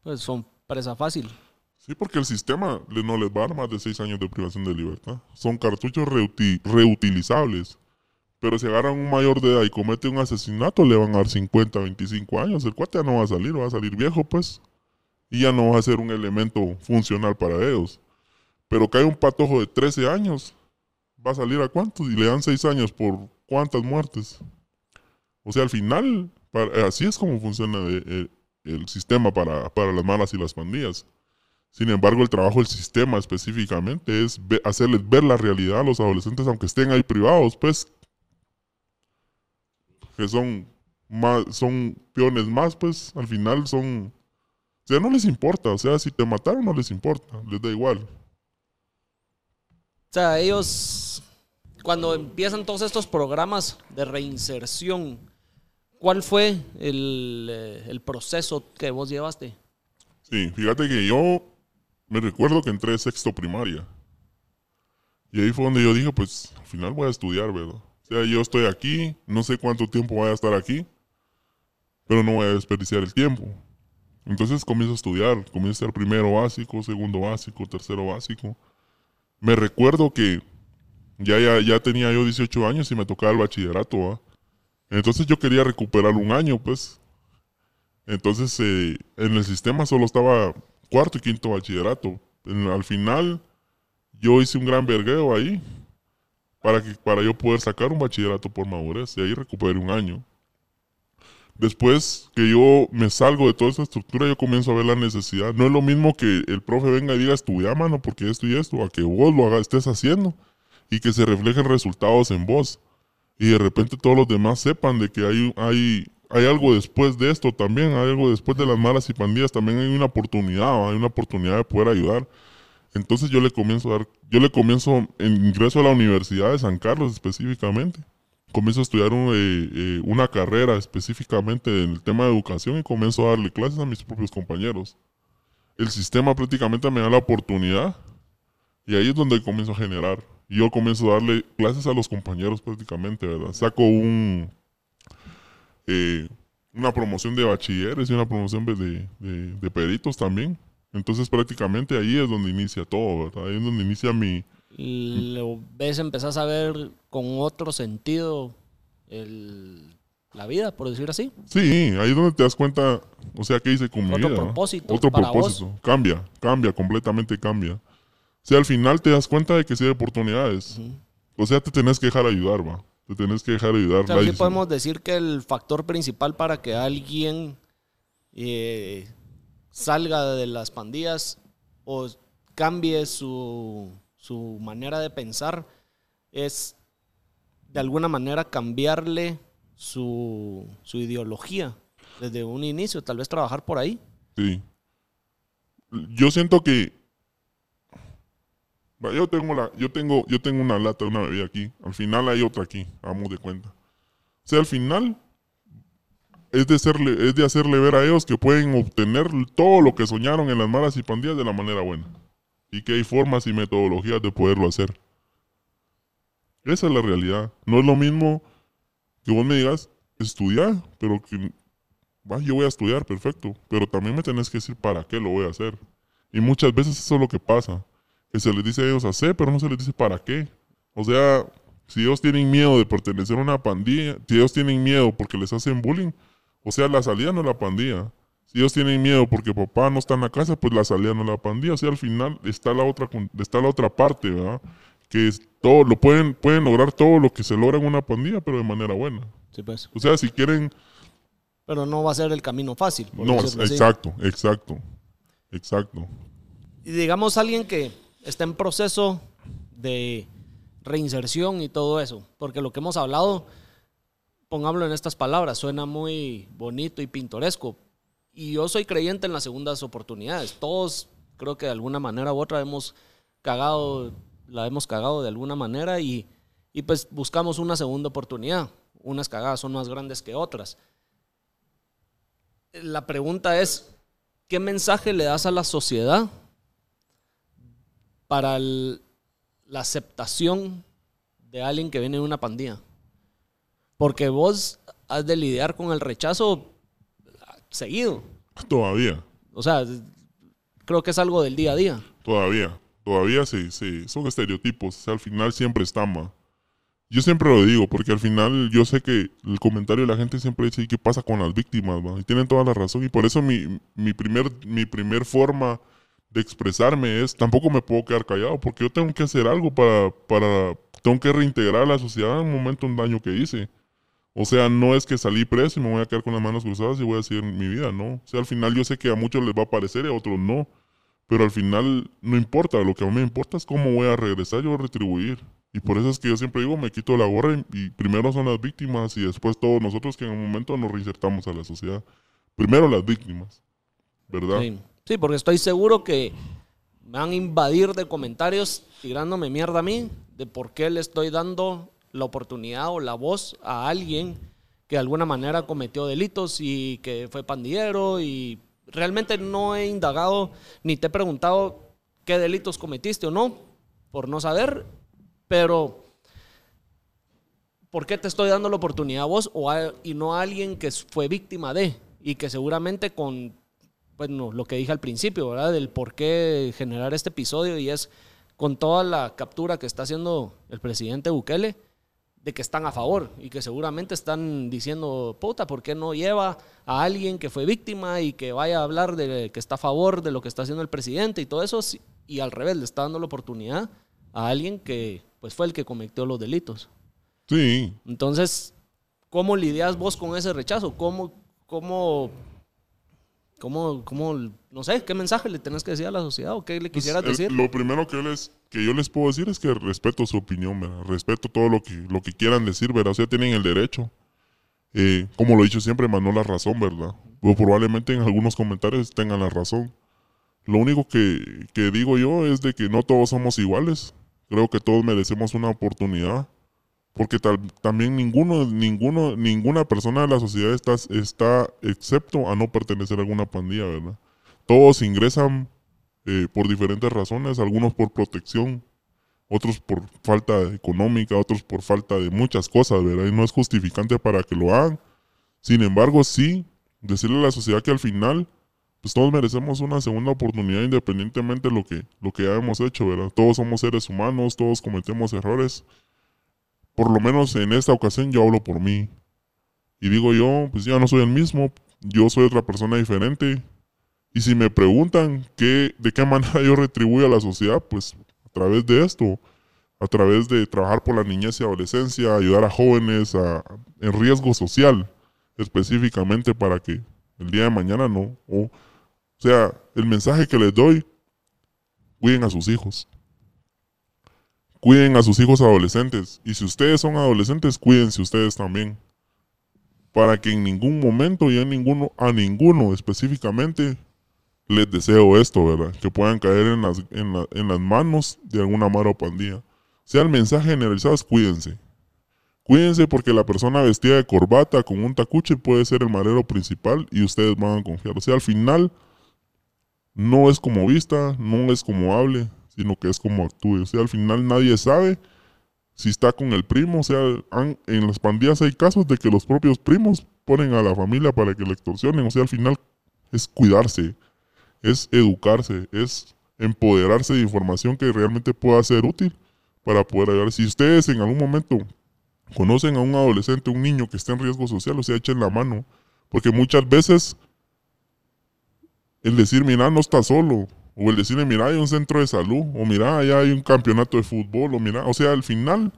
Pues son presa fácil. Sí, porque el sistema no les va a dar más de seis años de privación de libertad. Son cartuchos reutilizables. Pero si agarran un mayor de edad y comete un asesinato, le van a dar 50, 25 años. El cuate ya no va a salir, va a salir viejo, pues y ya no va a ser un elemento funcional para ellos. Pero hay un patojo de 13 años, ¿va a salir a cuántos? Y le dan 6 años por cuántas muertes. O sea, al final, así es como funciona el, sistema para, las malas y las pandillas. Sin embargo, el trabajo del sistema específicamente es hacerles ver la realidad a los adolescentes, aunque estén ahí privados, pues, que son, más, son peones más, pues, al final son o sea, no les importa. O sea, si te mataron, no les importa. Les da igual. O sea, ellos, cuando empiezan todos estos programas de reinserción, ¿cuál fue el, eh, el proceso que vos llevaste? Sí, fíjate que yo me recuerdo que entré sexto primaria. Y ahí fue donde yo dije, pues al final voy a estudiar, ¿verdad? O sea, yo estoy aquí, no sé cuánto tiempo voy a estar aquí, pero no voy a desperdiciar el tiempo. Entonces comienzo a estudiar, comienzo a ser primero básico, segundo básico, tercero básico. Me recuerdo que ya, ya, ya tenía yo 18 años y me tocaba el bachillerato. Entonces yo quería recuperar un año, pues. Entonces eh, en el sistema solo estaba cuarto y quinto bachillerato. al final yo hice un gran vergueo ahí para, que, para yo poder sacar un bachillerato por madurez y ahí recuperé un año. Después que yo me salgo de toda esa estructura, yo comienzo a ver la necesidad. No es lo mismo que el profe venga y diga, estudia, mano, porque esto y esto, a que vos lo hagas, estés haciendo y que se reflejen resultados en vos. Y de repente todos los demás sepan de que hay, hay, hay algo después de esto también, hay algo después de las malas y pandillas, también hay una oportunidad, hay una oportunidad de poder ayudar. Entonces yo le comienzo a dar, yo le comienzo en ingreso a la Universidad de San Carlos específicamente comienzo a estudiar eh, eh, una carrera específicamente en el tema de educación y comienzo a darle clases a mis propios compañeros. El sistema prácticamente me da la oportunidad y ahí es donde comienzo a generar. Yo comienzo a darle clases a los compañeros prácticamente, ¿verdad? Saco un, eh, una promoción de bachilleres y una promoción de, de peritos también. Entonces prácticamente ahí es donde inicia todo, ¿verdad? Ahí es donde inicia mi, lo ves, empezás a ver con otro sentido el, la vida, por decir así. Sí, ahí es donde te das cuenta, o sea, ¿qué hice con mi vida? Otro propósito. Otro para propósito. vos. Cambia, cambia, completamente cambia. O sea, al final te das cuenta de que sí hay oportunidades. O sea, te tenés que dejar ayudar, va. Te tenés que dejar ayudar. O sea, sí podemos decir que el factor principal para que alguien eh, salga de las pandillas o cambie su, su manera de pensar es de alguna manera cambiarle su, su ideología desde un inicio, tal vez trabajar por ahí. Sí. Yo siento que. Yo tengo, la, yo, tengo, yo tengo una lata una bebida aquí. Al final hay otra aquí. Hagamos de cuenta. O sea, al final es de, hacerle, es de hacerle ver a ellos que pueden obtener todo lo que soñaron en las malas y pandillas de la manera buena. Y que hay formas y metodologías de poderlo hacer. Esa es la realidad. No es lo mismo que vos me digas estudiar, pero que va, yo voy a estudiar, perfecto, pero también me tenés que decir para qué lo voy a hacer. Y muchas veces eso es lo que pasa, que se les dice a ellos hacer, pero no se les dice para qué. O sea, si ellos tienen miedo de pertenecer a una pandilla, si ellos tienen miedo porque les hacen bullying, o sea, la salida no la pandilla. Si ellos tienen miedo porque papá no está en la casa, pues la salida no la pandilla. O sea, al final está la otra, está la otra parte, ¿verdad? Que es todo, lo pueden, pueden lograr todo lo que se logra en una pandilla, pero de manera buena. Sí, pues. O sea, si quieren, Pero no va a ser el camino fácil. por no, así. exacto, exacto, exacto. Y digamos alguien que está en proceso de reinserción y todo eso, porque lo que hemos hablado, pongámoslo en estas palabras, suena muy bonito y pintoresco. Y yo soy creyente en las segundas oportunidades. Todos, creo que de alguna manera u otra hemos cagado, la hemos cagado de alguna manera y, y pues buscamos una segunda oportunidad. Unas cagadas son más grandes que otras. La pregunta es, ¿qué mensaje le das a la sociedad para la aceptación de alguien que viene de una pandilla? Porque vos has de lidiar con el rechazo seguido. Todavía, O sea, creo que es algo del día a día. todavía, todavía sí, sí, son estereotipos. O sea, al final siempre están, ma. Yo siempre lo digo, porque al final yo sé que el comentario de la gente siempre dice, ¿y qué pasa con las víctimas? ma?". Y tienen toda la razón. Y por eso mi, mi, primer, mi primer forma de expresarme es, tampoco me puedo quedar callado, porque yo tengo que hacer algo para, para tengo que reintegrar a la sociedad en un momento un daño que hice. O sea, no es que salí preso y me voy a quedar con las manos cruzadas y voy a seguir mi vida, no. O sea, al final yo sé que a muchos les va a parecer y a otros no. Pero al final no importa, lo que a mí me importa es cómo voy a regresar yo a retribuir. Y por eso es que yo siempre digo, me quito la gorra y, primero son las víctimas y después todos nosotros que en un momento nos reinsertamos a la sociedad. Primero las víctimas, ¿verdad? Sí. Sí, porque estoy seguro que me van a invadir de comentarios tirándome mierda a mí de por qué le estoy dando la oportunidad o la voz a alguien que de alguna manera cometió delitos y que fue pandillero y realmente no he indagado ni te he preguntado qué delitos cometiste o no, por no saber, pero ¿por qué te estoy dando la oportunidad a vos y no a alguien que fue víctima de y que seguramente con bueno, lo que dije al principio, ¿verdad? Del por qué generar este episodio y es con toda la captura que está haciendo el presidente Bukele de que están a favor y que seguramente están diciendo, puta, ¿por qué no lleva a alguien que fue víctima y que vaya a hablar de que está a favor de lo que está haciendo el presidente y todo eso? Y al revés, le está dando la oportunidad a alguien que pues fue el que cometió los delitos. Sí, Entonces, ¿cómo lidias vos con ese rechazo? ¿Cómo, cómo, cómo, cómo, no sé, qué mensaje le tenés que decir a la sociedad o qué le quisieras Pues, el- decir? Lo primero que yo, les, que yo les puedo decir es que respeto su opinión, ¿verdad? Respeto todo lo que, lo que quieran decir, ¿verdad? O sea, tienen el derecho. Eh, como lo he dicho siempre, no la razón, ¿verdad? O probablemente en algunos comentarios tengan la razón. Lo único que, que digo yo es de que no todos somos iguales. Creo que todos merecemos una oportunidad Porque también ninguno, ninguna persona de la sociedad está, está excepto a no pertenecer a alguna pandilla, ¿verdad? Todos ingresan eh, por diferentes razones, algunos por protección, otros por falta económica, otros por falta de muchas cosas, ¿verdad? Y no es justificante para que lo hagan. Sin embargo, sí, decirle a la sociedad que al final, pues todos merecemos una segunda oportunidad independientemente de lo que, lo que ya hemos hecho, ¿verdad? Todos somos seres humanos, todos cometemos errores por lo menos en esta ocasión yo hablo por mí. Y digo yo, pues ya no soy el mismo, yo soy otra persona diferente. Y si me preguntan qué, de qué manera yo retribuyo a la sociedad, pues a través de esto, a través de trabajar por la niñez y adolescencia, ayudar a jóvenes en riesgo social, específicamente para que el día de mañana no. O, o sea, el mensaje que les doy, cuiden a sus hijos cuiden a sus hijos adolescentes. Y si ustedes son adolescentes, cuídense ustedes también. Para que en ningún momento y en ninguno, a ninguno específicamente les deseo esto, ¿verdad? Que puedan caer en las, en, las manos de alguna mala pandilla. sea, el mensaje generalizado es cuídense. Cuídense porque la persona vestida de corbata con un tacuche puede ser el marero principal y ustedes van a confiar. O sea, al final no es como vista, no es como hable, sino que es como actúe. O sea, al final nadie sabe si está con el primo. O sea, en las pandillas hay casos de que los propios primos ponen a la familia para que le extorsionen. O sea, al final es cuidarse, es educarse, es empoderarse de información que realmente pueda ser útil para poder ayudar. Si ustedes en algún momento conocen a un adolescente, un niño que está en riesgo social, o sea, echen la mano. Porque muchas veces el decir, mira, no está solo, o el decirle, mira, hay un centro de salud. O mira, allá hay un campeonato de fútbol. O mira, o sea, al final,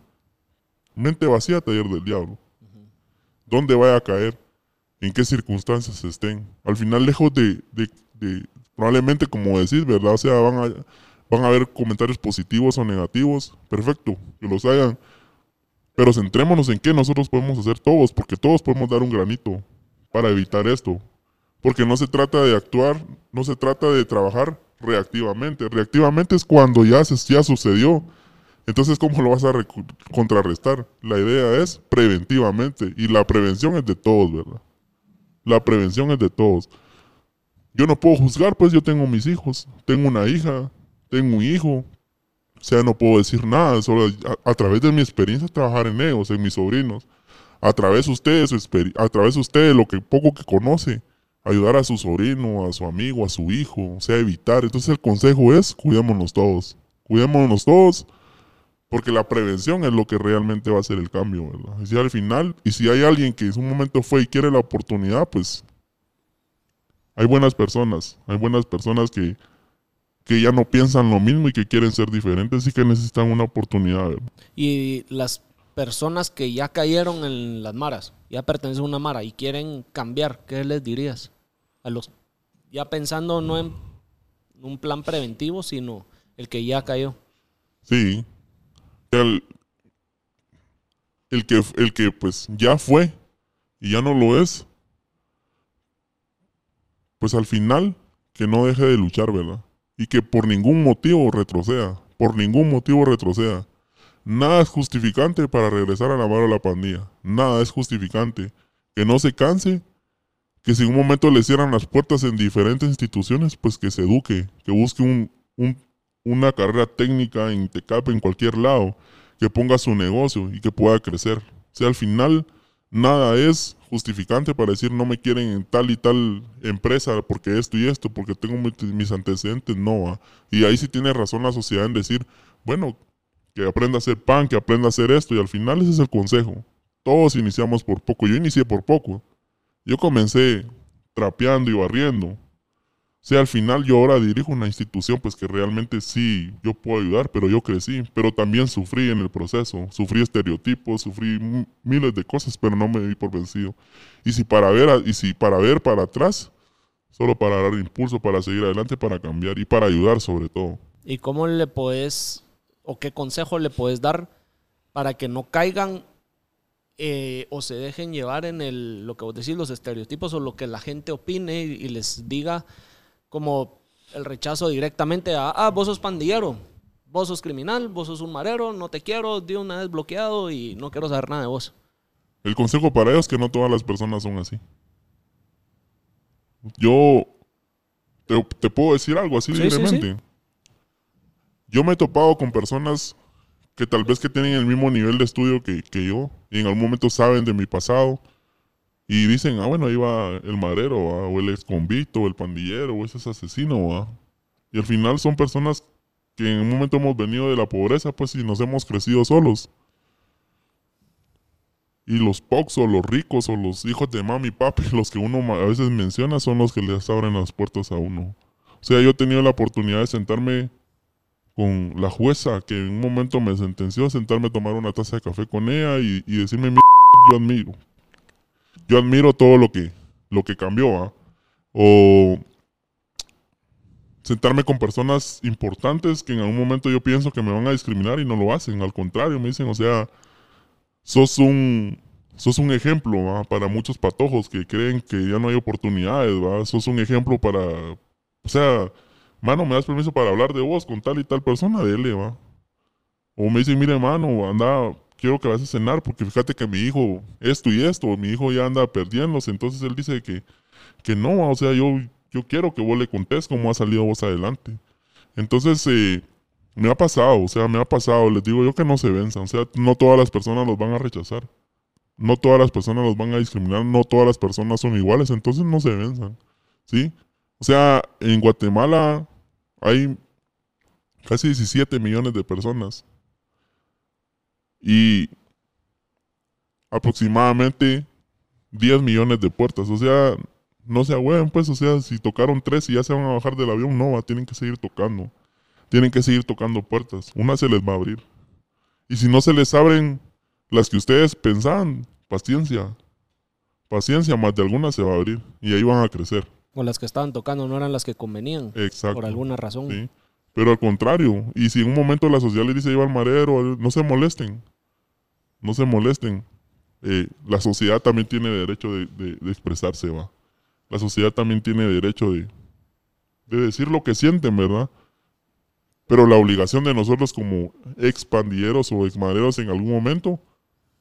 mente vacía, taller del diablo. ¿Dónde vaya a caer? ¿En qué circunstancias estén? Al final, lejos de, probablemente como decís, ¿verdad? O sea, van a, van a haber comentarios positivos o negativos. Perfecto, que los hagan. Pero centrémonos en qué nosotros podemos hacer todos, porque todos podemos dar un granito para evitar esto. Porque no se trata de actuar, no se trata de trabajar reactivamente. Reactivamente es cuando ya, se, ya sucedió. Entonces, ¿cómo lo vas a contrarrestar? La idea es preventivamente. Y la prevención es de todos, ¿verdad? La prevención es de todos. Yo no puedo juzgar, pues yo tengo mis hijos. Tengo una hija, tengo un hijo. O sea, no puedo decir nada. Solo a, través de mi experiencia trabajar en ellos, en mis sobrinos. A través de ustedes, a través de ustedes, lo que poco que conoce ayudar a su sobrino, a su amigo, a su hijo, o sea, evitar. Entonces el consejo es, cuidémonos todos, cuidémonos todos, porque la prevención es lo que realmente va a hacer el cambio, ¿verdad? Y si al final, y si hay alguien que en un momento fue y quiere la oportunidad, pues hay buenas personas, hay buenas personas que, que ya no piensan lo mismo y que quieren ser diferentes y que necesitan una oportunidad. ¿verdad? Y las personas que ya cayeron en las maras, ya pertenecen a una mara y quieren cambiar, ¿qué les dirías? A los ya pensando no en un plan preventivo, sino el que ya cayó. Sí. El, el que el que pues ya fue y ya no lo es. Pues al final que no deje de luchar, ¿verdad? Y que por ningún motivo retroceda, por ningún motivo retroceda. Nada es justificante para regresar a la mano de la pandilla. Nada es justificante. Que no se canse, que si en un momento le cierran las puertas en diferentes instituciones, pues que se eduque, que busque un, una carrera técnica en TECAP en cualquier lado, que ponga su negocio y que pueda crecer. O sea, al final, nada es justificante para decir no me quieren en tal y tal empresa porque esto y esto, porque tengo mis antecedentes. No, y ahí sí tiene razón la sociedad en decir, bueno, que aprenda a hacer pan, que aprenda a hacer esto, y al final ese es el consejo. Todos iniciamos por poco, yo inicié por poco. Yo comencé trapeando y barriendo. O sea, al final yo ahora dirijo una institución, pues que realmente sí, yo puedo ayudar, pero yo crecí, pero también sufrí en el proceso, sufrí estereotipos, sufrí miles de cosas, pero no me di por vencido. Y si para ver, y si para ver para atrás, solo para dar impulso, para seguir adelante, para cambiar y para ayudar sobre todo. ¿Y cómo le puedes o qué consejo le puedes dar para que no caigan eh, o se dejen llevar en el, lo que vos decís, los estereotipos o lo que la gente opine y, les diga como el rechazo directamente a, ah, vos sos pandillero, vos sos criminal, vos sos un marero, no te quiero, de una vez bloqueado y no quiero saber nada de vos. El consejo para ellos es que no todas las personas son así. Yo te, puedo decir algo así libremente. Yo me he topado con personas que tal vez que tienen el mismo nivel de estudio que, yo y en algún momento saben de mi pasado y dicen, ah, bueno, ahí va el madero, o el ex convicto, o el pandillero, o ese es asesino, y al final son personas que en un momento hemos venido de la pobreza, pues, y nos hemos crecido solos. Y los pocs o los ricos o los hijos de mami papi, los que uno a veces menciona, son los que les abren las puertas a uno. O sea, yo he tenido la oportunidad de sentarme con la jueza que en un momento me sentenció, a sentarme a tomar una taza de café con ella y, decirme, yo admiro. Yo admiro todo lo que, lo que cambió. O sentarme con personas importantes que en algún momento yo pienso que me van a discriminar y no lo hacen. Al contrario, me dicen, o sea, sos un, sos un ejemplo para muchos patojos que creen que ya no hay oportunidades. ¿va? Sos un ejemplo para, o sea, mano, me das permiso para hablar de vos con tal y tal persona, dele, va. O me dicen, mire, mano, anda, quiero que vayas a cenar porque fíjate que mi hijo esto y esto, mi hijo ya anda perdiéndose. Entonces él dice que, que no, o sea, yo yo quiero que vos le contés cómo ha salido vos adelante. Entonces, eh, me ha pasado, o sea, me ha pasado, les digo yo que no se venzan, o sea, no todas las personas los van a rechazar, no todas las personas los van a discriminar, no todas las personas son iguales, entonces no se venzan, ¿sí? O sea, en Guatemala hay casi 17 millones de personas y aproximadamente 10 millones de puertas, o sea, no se ahueven, pues, o sea, si tocaron tres y ya se van a bajar del avión, no, tienen que seguir tocando. Tienen que seguir tocando puertas. Una se les va a abrir. Y si no se les abren las que ustedes pensaban, paciencia. Paciencia, más de algunas se va a abrir. Y ahí van a crecer. O las que estaban tocando no eran las que convenían. Exacto. Por alguna razón. Sí. Pero al contrario, y si en un momento la sociedad les dice, iba al marero, no se molesten. No se molesten. Eh, la sociedad también tiene derecho de, de expresarse, va la sociedad también tiene derecho de, decir lo que sienten, ¿verdad? Pero la obligación de nosotros como ex pandilleros o ex maderos en algún momento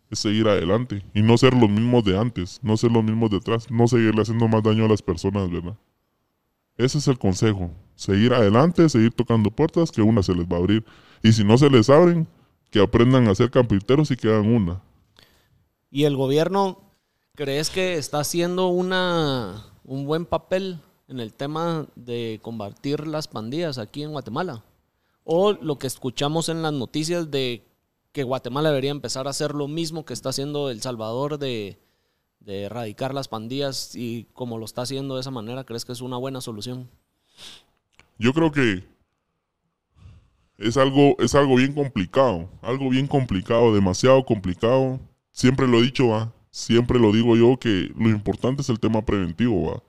es seguir adelante y no ser los mismos de antes, no ser los mismos detrás, no seguirle haciendo más daño a las personas, ¿verdad? Ese es el consejo, seguir adelante, seguir tocando puertas, que una se les va a abrir. Y si no se les abren, que aprendan a ser campiteros y que hagan una. Y el gobierno, ¿crees que está haciendo una, un buen papel en el tema de combatir las pandillas aquí en Guatemala. O lo que escuchamos en las noticias de que Guatemala debería empezar a hacer lo mismo que está haciendo El Salvador de, erradicar las pandillas y como lo está haciendo de esa manera, ¿crees que es una buena solución? Yo creo que es algo, es algo bien complicado, algo bien complicado, demasiado complicado. Siempre lo he dicho, ¿va? siempre lo digo yo que lo importante es el tema preventivo, ¿va?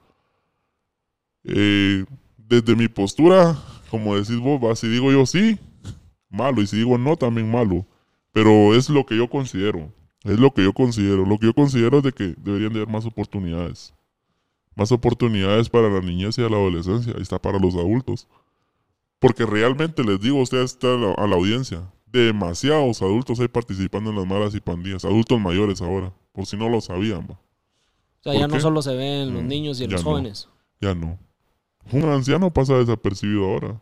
Eh, desde mi postura, como decís vos, ¿va? si digo yo sí, malo, y si digo no, también malo. Pero es lo que yo considero, es lo que yo considero. Lo que yo considero es de que deberían de haber más oportunidades. Más oportunidades para la niñez y la adolescencia, y está para los adultos. Porque realmente les digo a ustedes, a la audiencia, demasiados adultos hay participando en las malas y pandillas, adultos mayores ahora por si no lo sabían. O sea, ya no solo se ven los mm, niños y los jóvenes. Ya no. Un anciano pasa desapercibido ahora.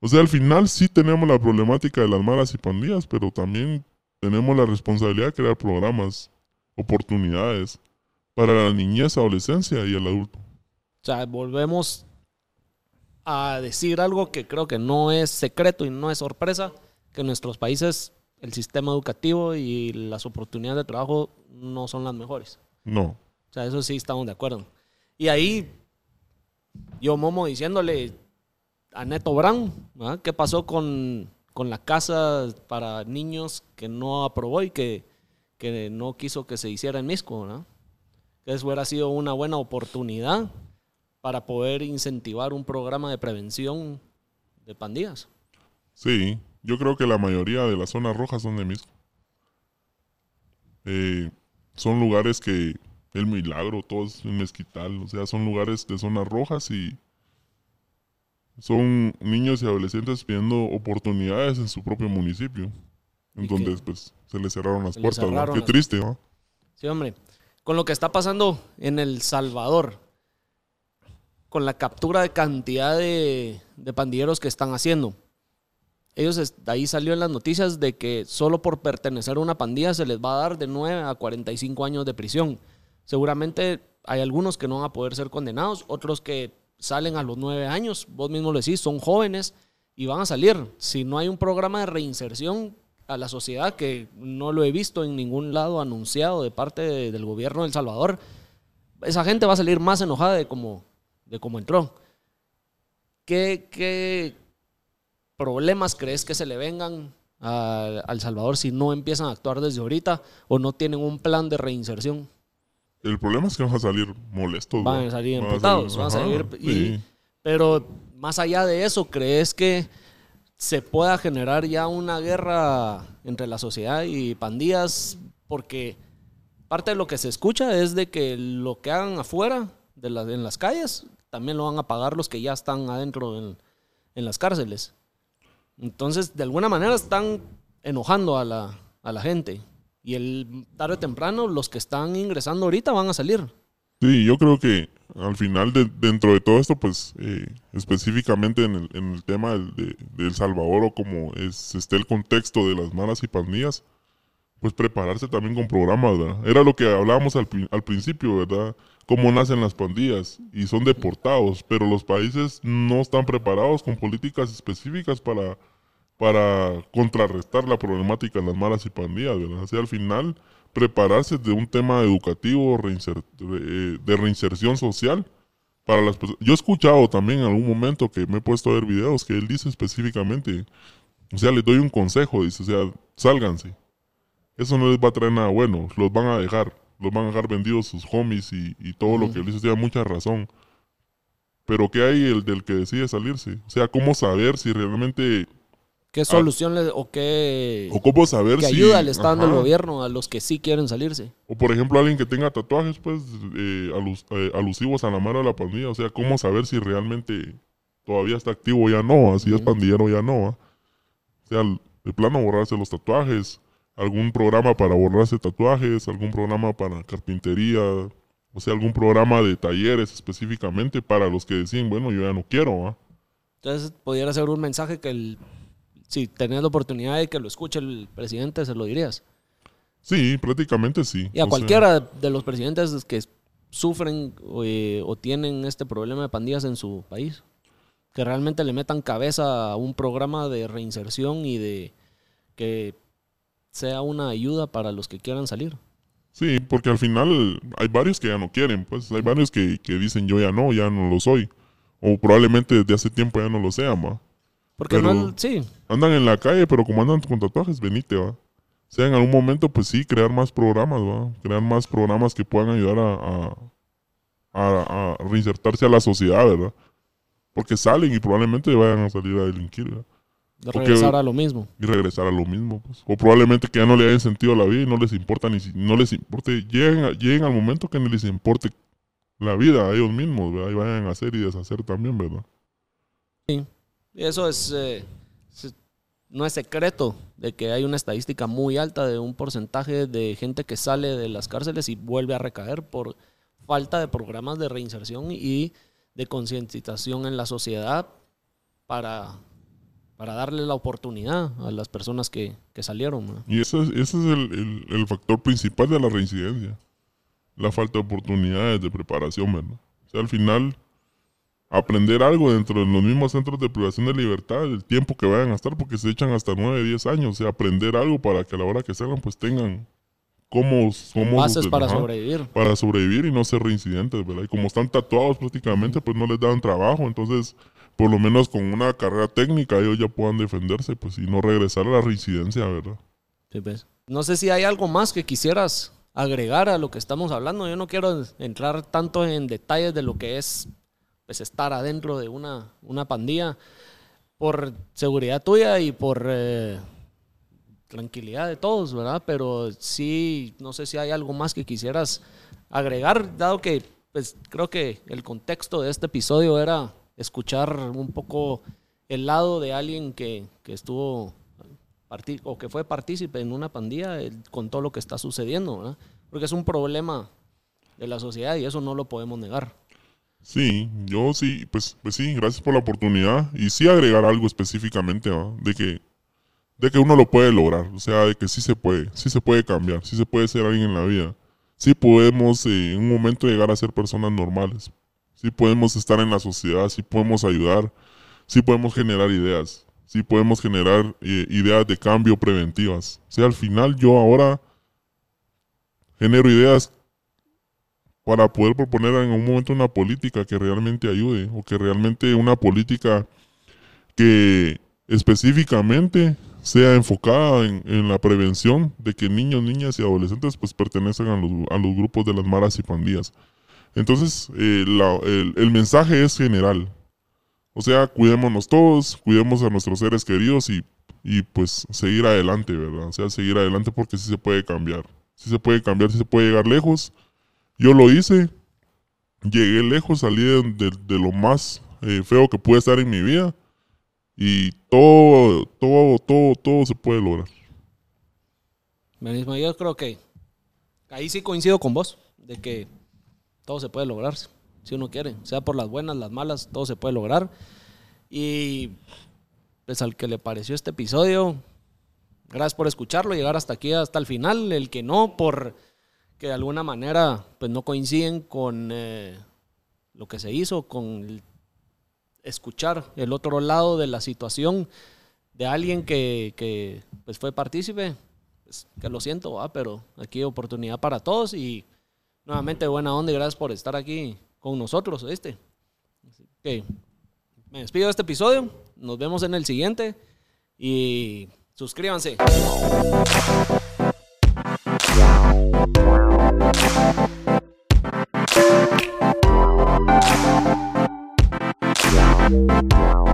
O sea, al final sí tenemos la problemática de las malas y pandillas, pero también tenemos la responsabilidad de crear programas, oportunidades para la niñez, adolescencia y el adulto. O sea, volvemos a decir algo que creo que no es secreto y no es sorpresa, que en nuestros países el sistema educativo y las oportunidades de trabajo no son las mejores. No. O sea, eso sí estamos de acuerdo. Y ahí, yo, Momo, diciéndole a Neto Brown, ¿qué pasó con, la casa para niños que no aprobó y que, que no quiso que se hiciera en Misco? Que eso hubiera sido una buena oportunidad para poder incentivar un programa de prevención de pandillas. Sí, yo creo que la mayoría de las zonas rojas son de Misco. Eh, son lugares que el milagro, todo es mezquital, o sea, son lugares de zonas rojas y son niños y adolescentes pidiendo oportunidades en su propio municipio. En donde pues se les cerraron las puertas. Qué triste, ¿no? Sí, hombre. Con lo que está pasando en El Salvador, con la captura de cantidad de, de pandilleros que están haciendo. Ellos, ahí salió en las noticias de que solo por pertenecer a una pandilla se les va a dar de 9 a 45 años de prisión. Seguramente hay algunos que no van a poder ser condenados, otros que salen a los 9 años, vos mismo lo decís, son jóvenes y van a salir. Si no hay un programa de reinserción a la sociedad, que no lo he visto en ningún lado anunciado de parte del gobierno de El Salvador, esa gente va a salir más enojada de cómo de entró. ¿Qué, ¿Qué, problemas crees que se le vengan a, El Salvador si no empiezan a actuar desde ahorita o no tienen un plan de reinserción? El problema es que van a salir molestos. Van a salir emputados, van a salir... pero más allá de eso, ¿crees que se pueda generar ya una guerra entre la sociedad y pandillas? Porque parte de lo que se escucha es de que lo que hagan afuera de en las calles también lo van a pagar los que ya están adentro en, en las cárceles. Entonces, de alguna manera están enojando a la, a la gente. Y el tarde o temprano, los que están ingresando ahorita van a salir. Sí, yo creo que al final, de, dentro de todo esto, pues eh, específicamente en el, en el tema del, de, El Salvador o como es, esté el contexto de las malas y pandillas, pues prepararse también con programas, ¿verdad? Era lo que hablábamos al, al principio, ¿verdad? Cómo nacen las pandillas y son deportados, pero los países no están preparados con políticas específicas para, para contrarrestar la problemática de las malas y pandillas, ¿verdad? O sea, al final, prepararse de un tema educativo eh, de reinserción social para las personas. Yo he escuchado también en algún momento que me he puesto a ver videos que él dice específicamente, o sea, les doy un consejo, dice, o sea, sálganse eso no les va a traer nada bueno. Los van a dejar. Los van a dejar vendidos sus homies y, todo lo que les tiene mucha razón. Pero ¿qué hay el del que decide salirse? O sea, ¿cómo saber si realmente... ¿Qué solución le, o qué... O cómo saber qué ayuda le está dando el gobierno a los que sí quieren salirse? O por ejemplo, alguien que tenga tatuajes, pues, eh, eh, alusivos a la mano de la pandilla. O sea, ¿cómo saber si realmente todavía está activo o ya no? Si es pandillero ya no. O sea, de plano borrarse los tatuajes algún programa para borrarse tatuajes, algún programa para carpintería, o sea, algún programa de talleres específicamente para los que deciden, bueno, yo ya no quiero. Entonces, pudiera ser un mensaje que el, si tenés la oportunidad de que lo escuche el presidente, se lo dirías. Sí, prácticamente sí. Y a cualquiera de los presidentes que sufren eh, o tienen este problema de pandillas en su país, que realmente le metan cabeza a un programa de reinserción y de que sea una ayuda para los que quieran salir. Sí, porque al final hay varios que ya no quieren, pues hay varios que, dicen yo ya no, ya no lo soy. O probablemente desde hace tiempo ya no lo sean, va. Porque no, sí. Andan en la calle, pero como andan con tatuajes, venite, va. O sea, en algún momento, pues sí, crear más programas, va. Crear más programas que puedan ayudar a, a, a reinsertarse a la sociedad, ¿verdad? Porque salen y probablemente vayan a salir a delinquir, ¿verdad? De regresar a lo mismo. Y regresar a lo mismo. Pues. O probablemente que ya no le hayan sentido a la vida y no les importa ni si, no les importe. Lleguen, lleguen al momento que no les importe la vida a ellos mismos, ¿verdad? Y vayan a hacer y deshacer también, ¿verdad? Sí. Y eso es, eh, no es secreto de que hay una estadística muy alta de un porcentaje de gente que sale de las cárceles y vuelve a recaer por falta de programas de reinserción y de concientización en la sociedad para para darle la oportunidad a las personas que, salieron. Y ese, es el, factor principal de la reincidencia, la falta de oportunidades de preparación, ¿verdad? O sea, al final, aprender algo dentro de los mismos centros de privación de libertad, el tiempo que vayan a estar, porque se echan hasta 9, 10 años, o sea, aprender algo para que a la hora que salgan, pues tengan cómo... cómo Bases para sobrevivir. Para sobrevivir y no ser reincidentes, ¿verdad? Y como están tatuados prácticamente, pues no les dan trabajo, entonces por lo menos con una carrera técnica ellos ya puedan defenderse pues y no regresar a la residencia, ¿verdad? Sí, pues. No sé si hay algo más que quisieras agregar a lo que estamos hablando. Yo no quiero entrar tanto en detalles de lo que es pues, estar adentro de una, una pandilla por seguridad tuya y por eh, tranquilidad de todos, ¿verdad? Pero sí, no sé si hay algo más que quisieras agregar, dado que pues creo que el contexto de este episodio era escuchar un poco el lado de alguien que, que estuvo o que fue partícipe en una pandilla con todo lo que está sucediendo, porque es un problema de la sociedad y eso no lo podemos negar. Sí, yo sí, pues, pues sí, gracias por la oportunidad. Y sí agregar algo específicamente de que de que uno lo puede lograr, o sea, de que sí se puede, sí se puede cambiar, sí se puede ser alguien en la vida, sí podemos eh, en un momento llegar a ser personas normales, sí podemos estar en la sociedad, sí podemos ayudar, sí podemos generar ideas, sí podemos generar eh, ideas de cambio preventivas. O sea, al final yo ahora genero ideas para poder proponer en un momento una política que realmente ayude o que realmente una política que específicamente sea enfocada en, la prevención de que niños, niñas y adolescentes pues los, a los grupos de las maras y pandillas. Entonces, eh, el, el, mensaje es general. O sea, cuidémonos todos, cuidemos a nuestros seres queridos y, y pues seguir adelante, ¿verdad? O sea, seguir adelante porque sí se puede cambiar. Sí se puede cambiar, sí se puede llegar lejos. Yo lo hice, llegué lejos, salí de, de, lo más eh, feo que pude estar en mi vida y todo, todo, todo, todo se puede lograr. Mismo, yo creo que ahí sí coincido con vos, de que todo se puede lograr si uno quiere, sea por las buenas, las malas, todo se puede lograr. Y pues al que le pareció este episodio, gracias por escucharlo, llegar hasta aquí, hasta el final. El que no, por que de alguna manera pues no coinciden con eh, lo que se hizo, con escuchar el otro lado de la situación de alguien que, pues fue partícipe, pues, que lo siento, pero aquí hay oportunidad para todos y nuevamente buena onda y gracias por estar aquí con nosotros, que me despido de este episodio. Nos vemos en el siguiente. Y suscríbanse. Wow.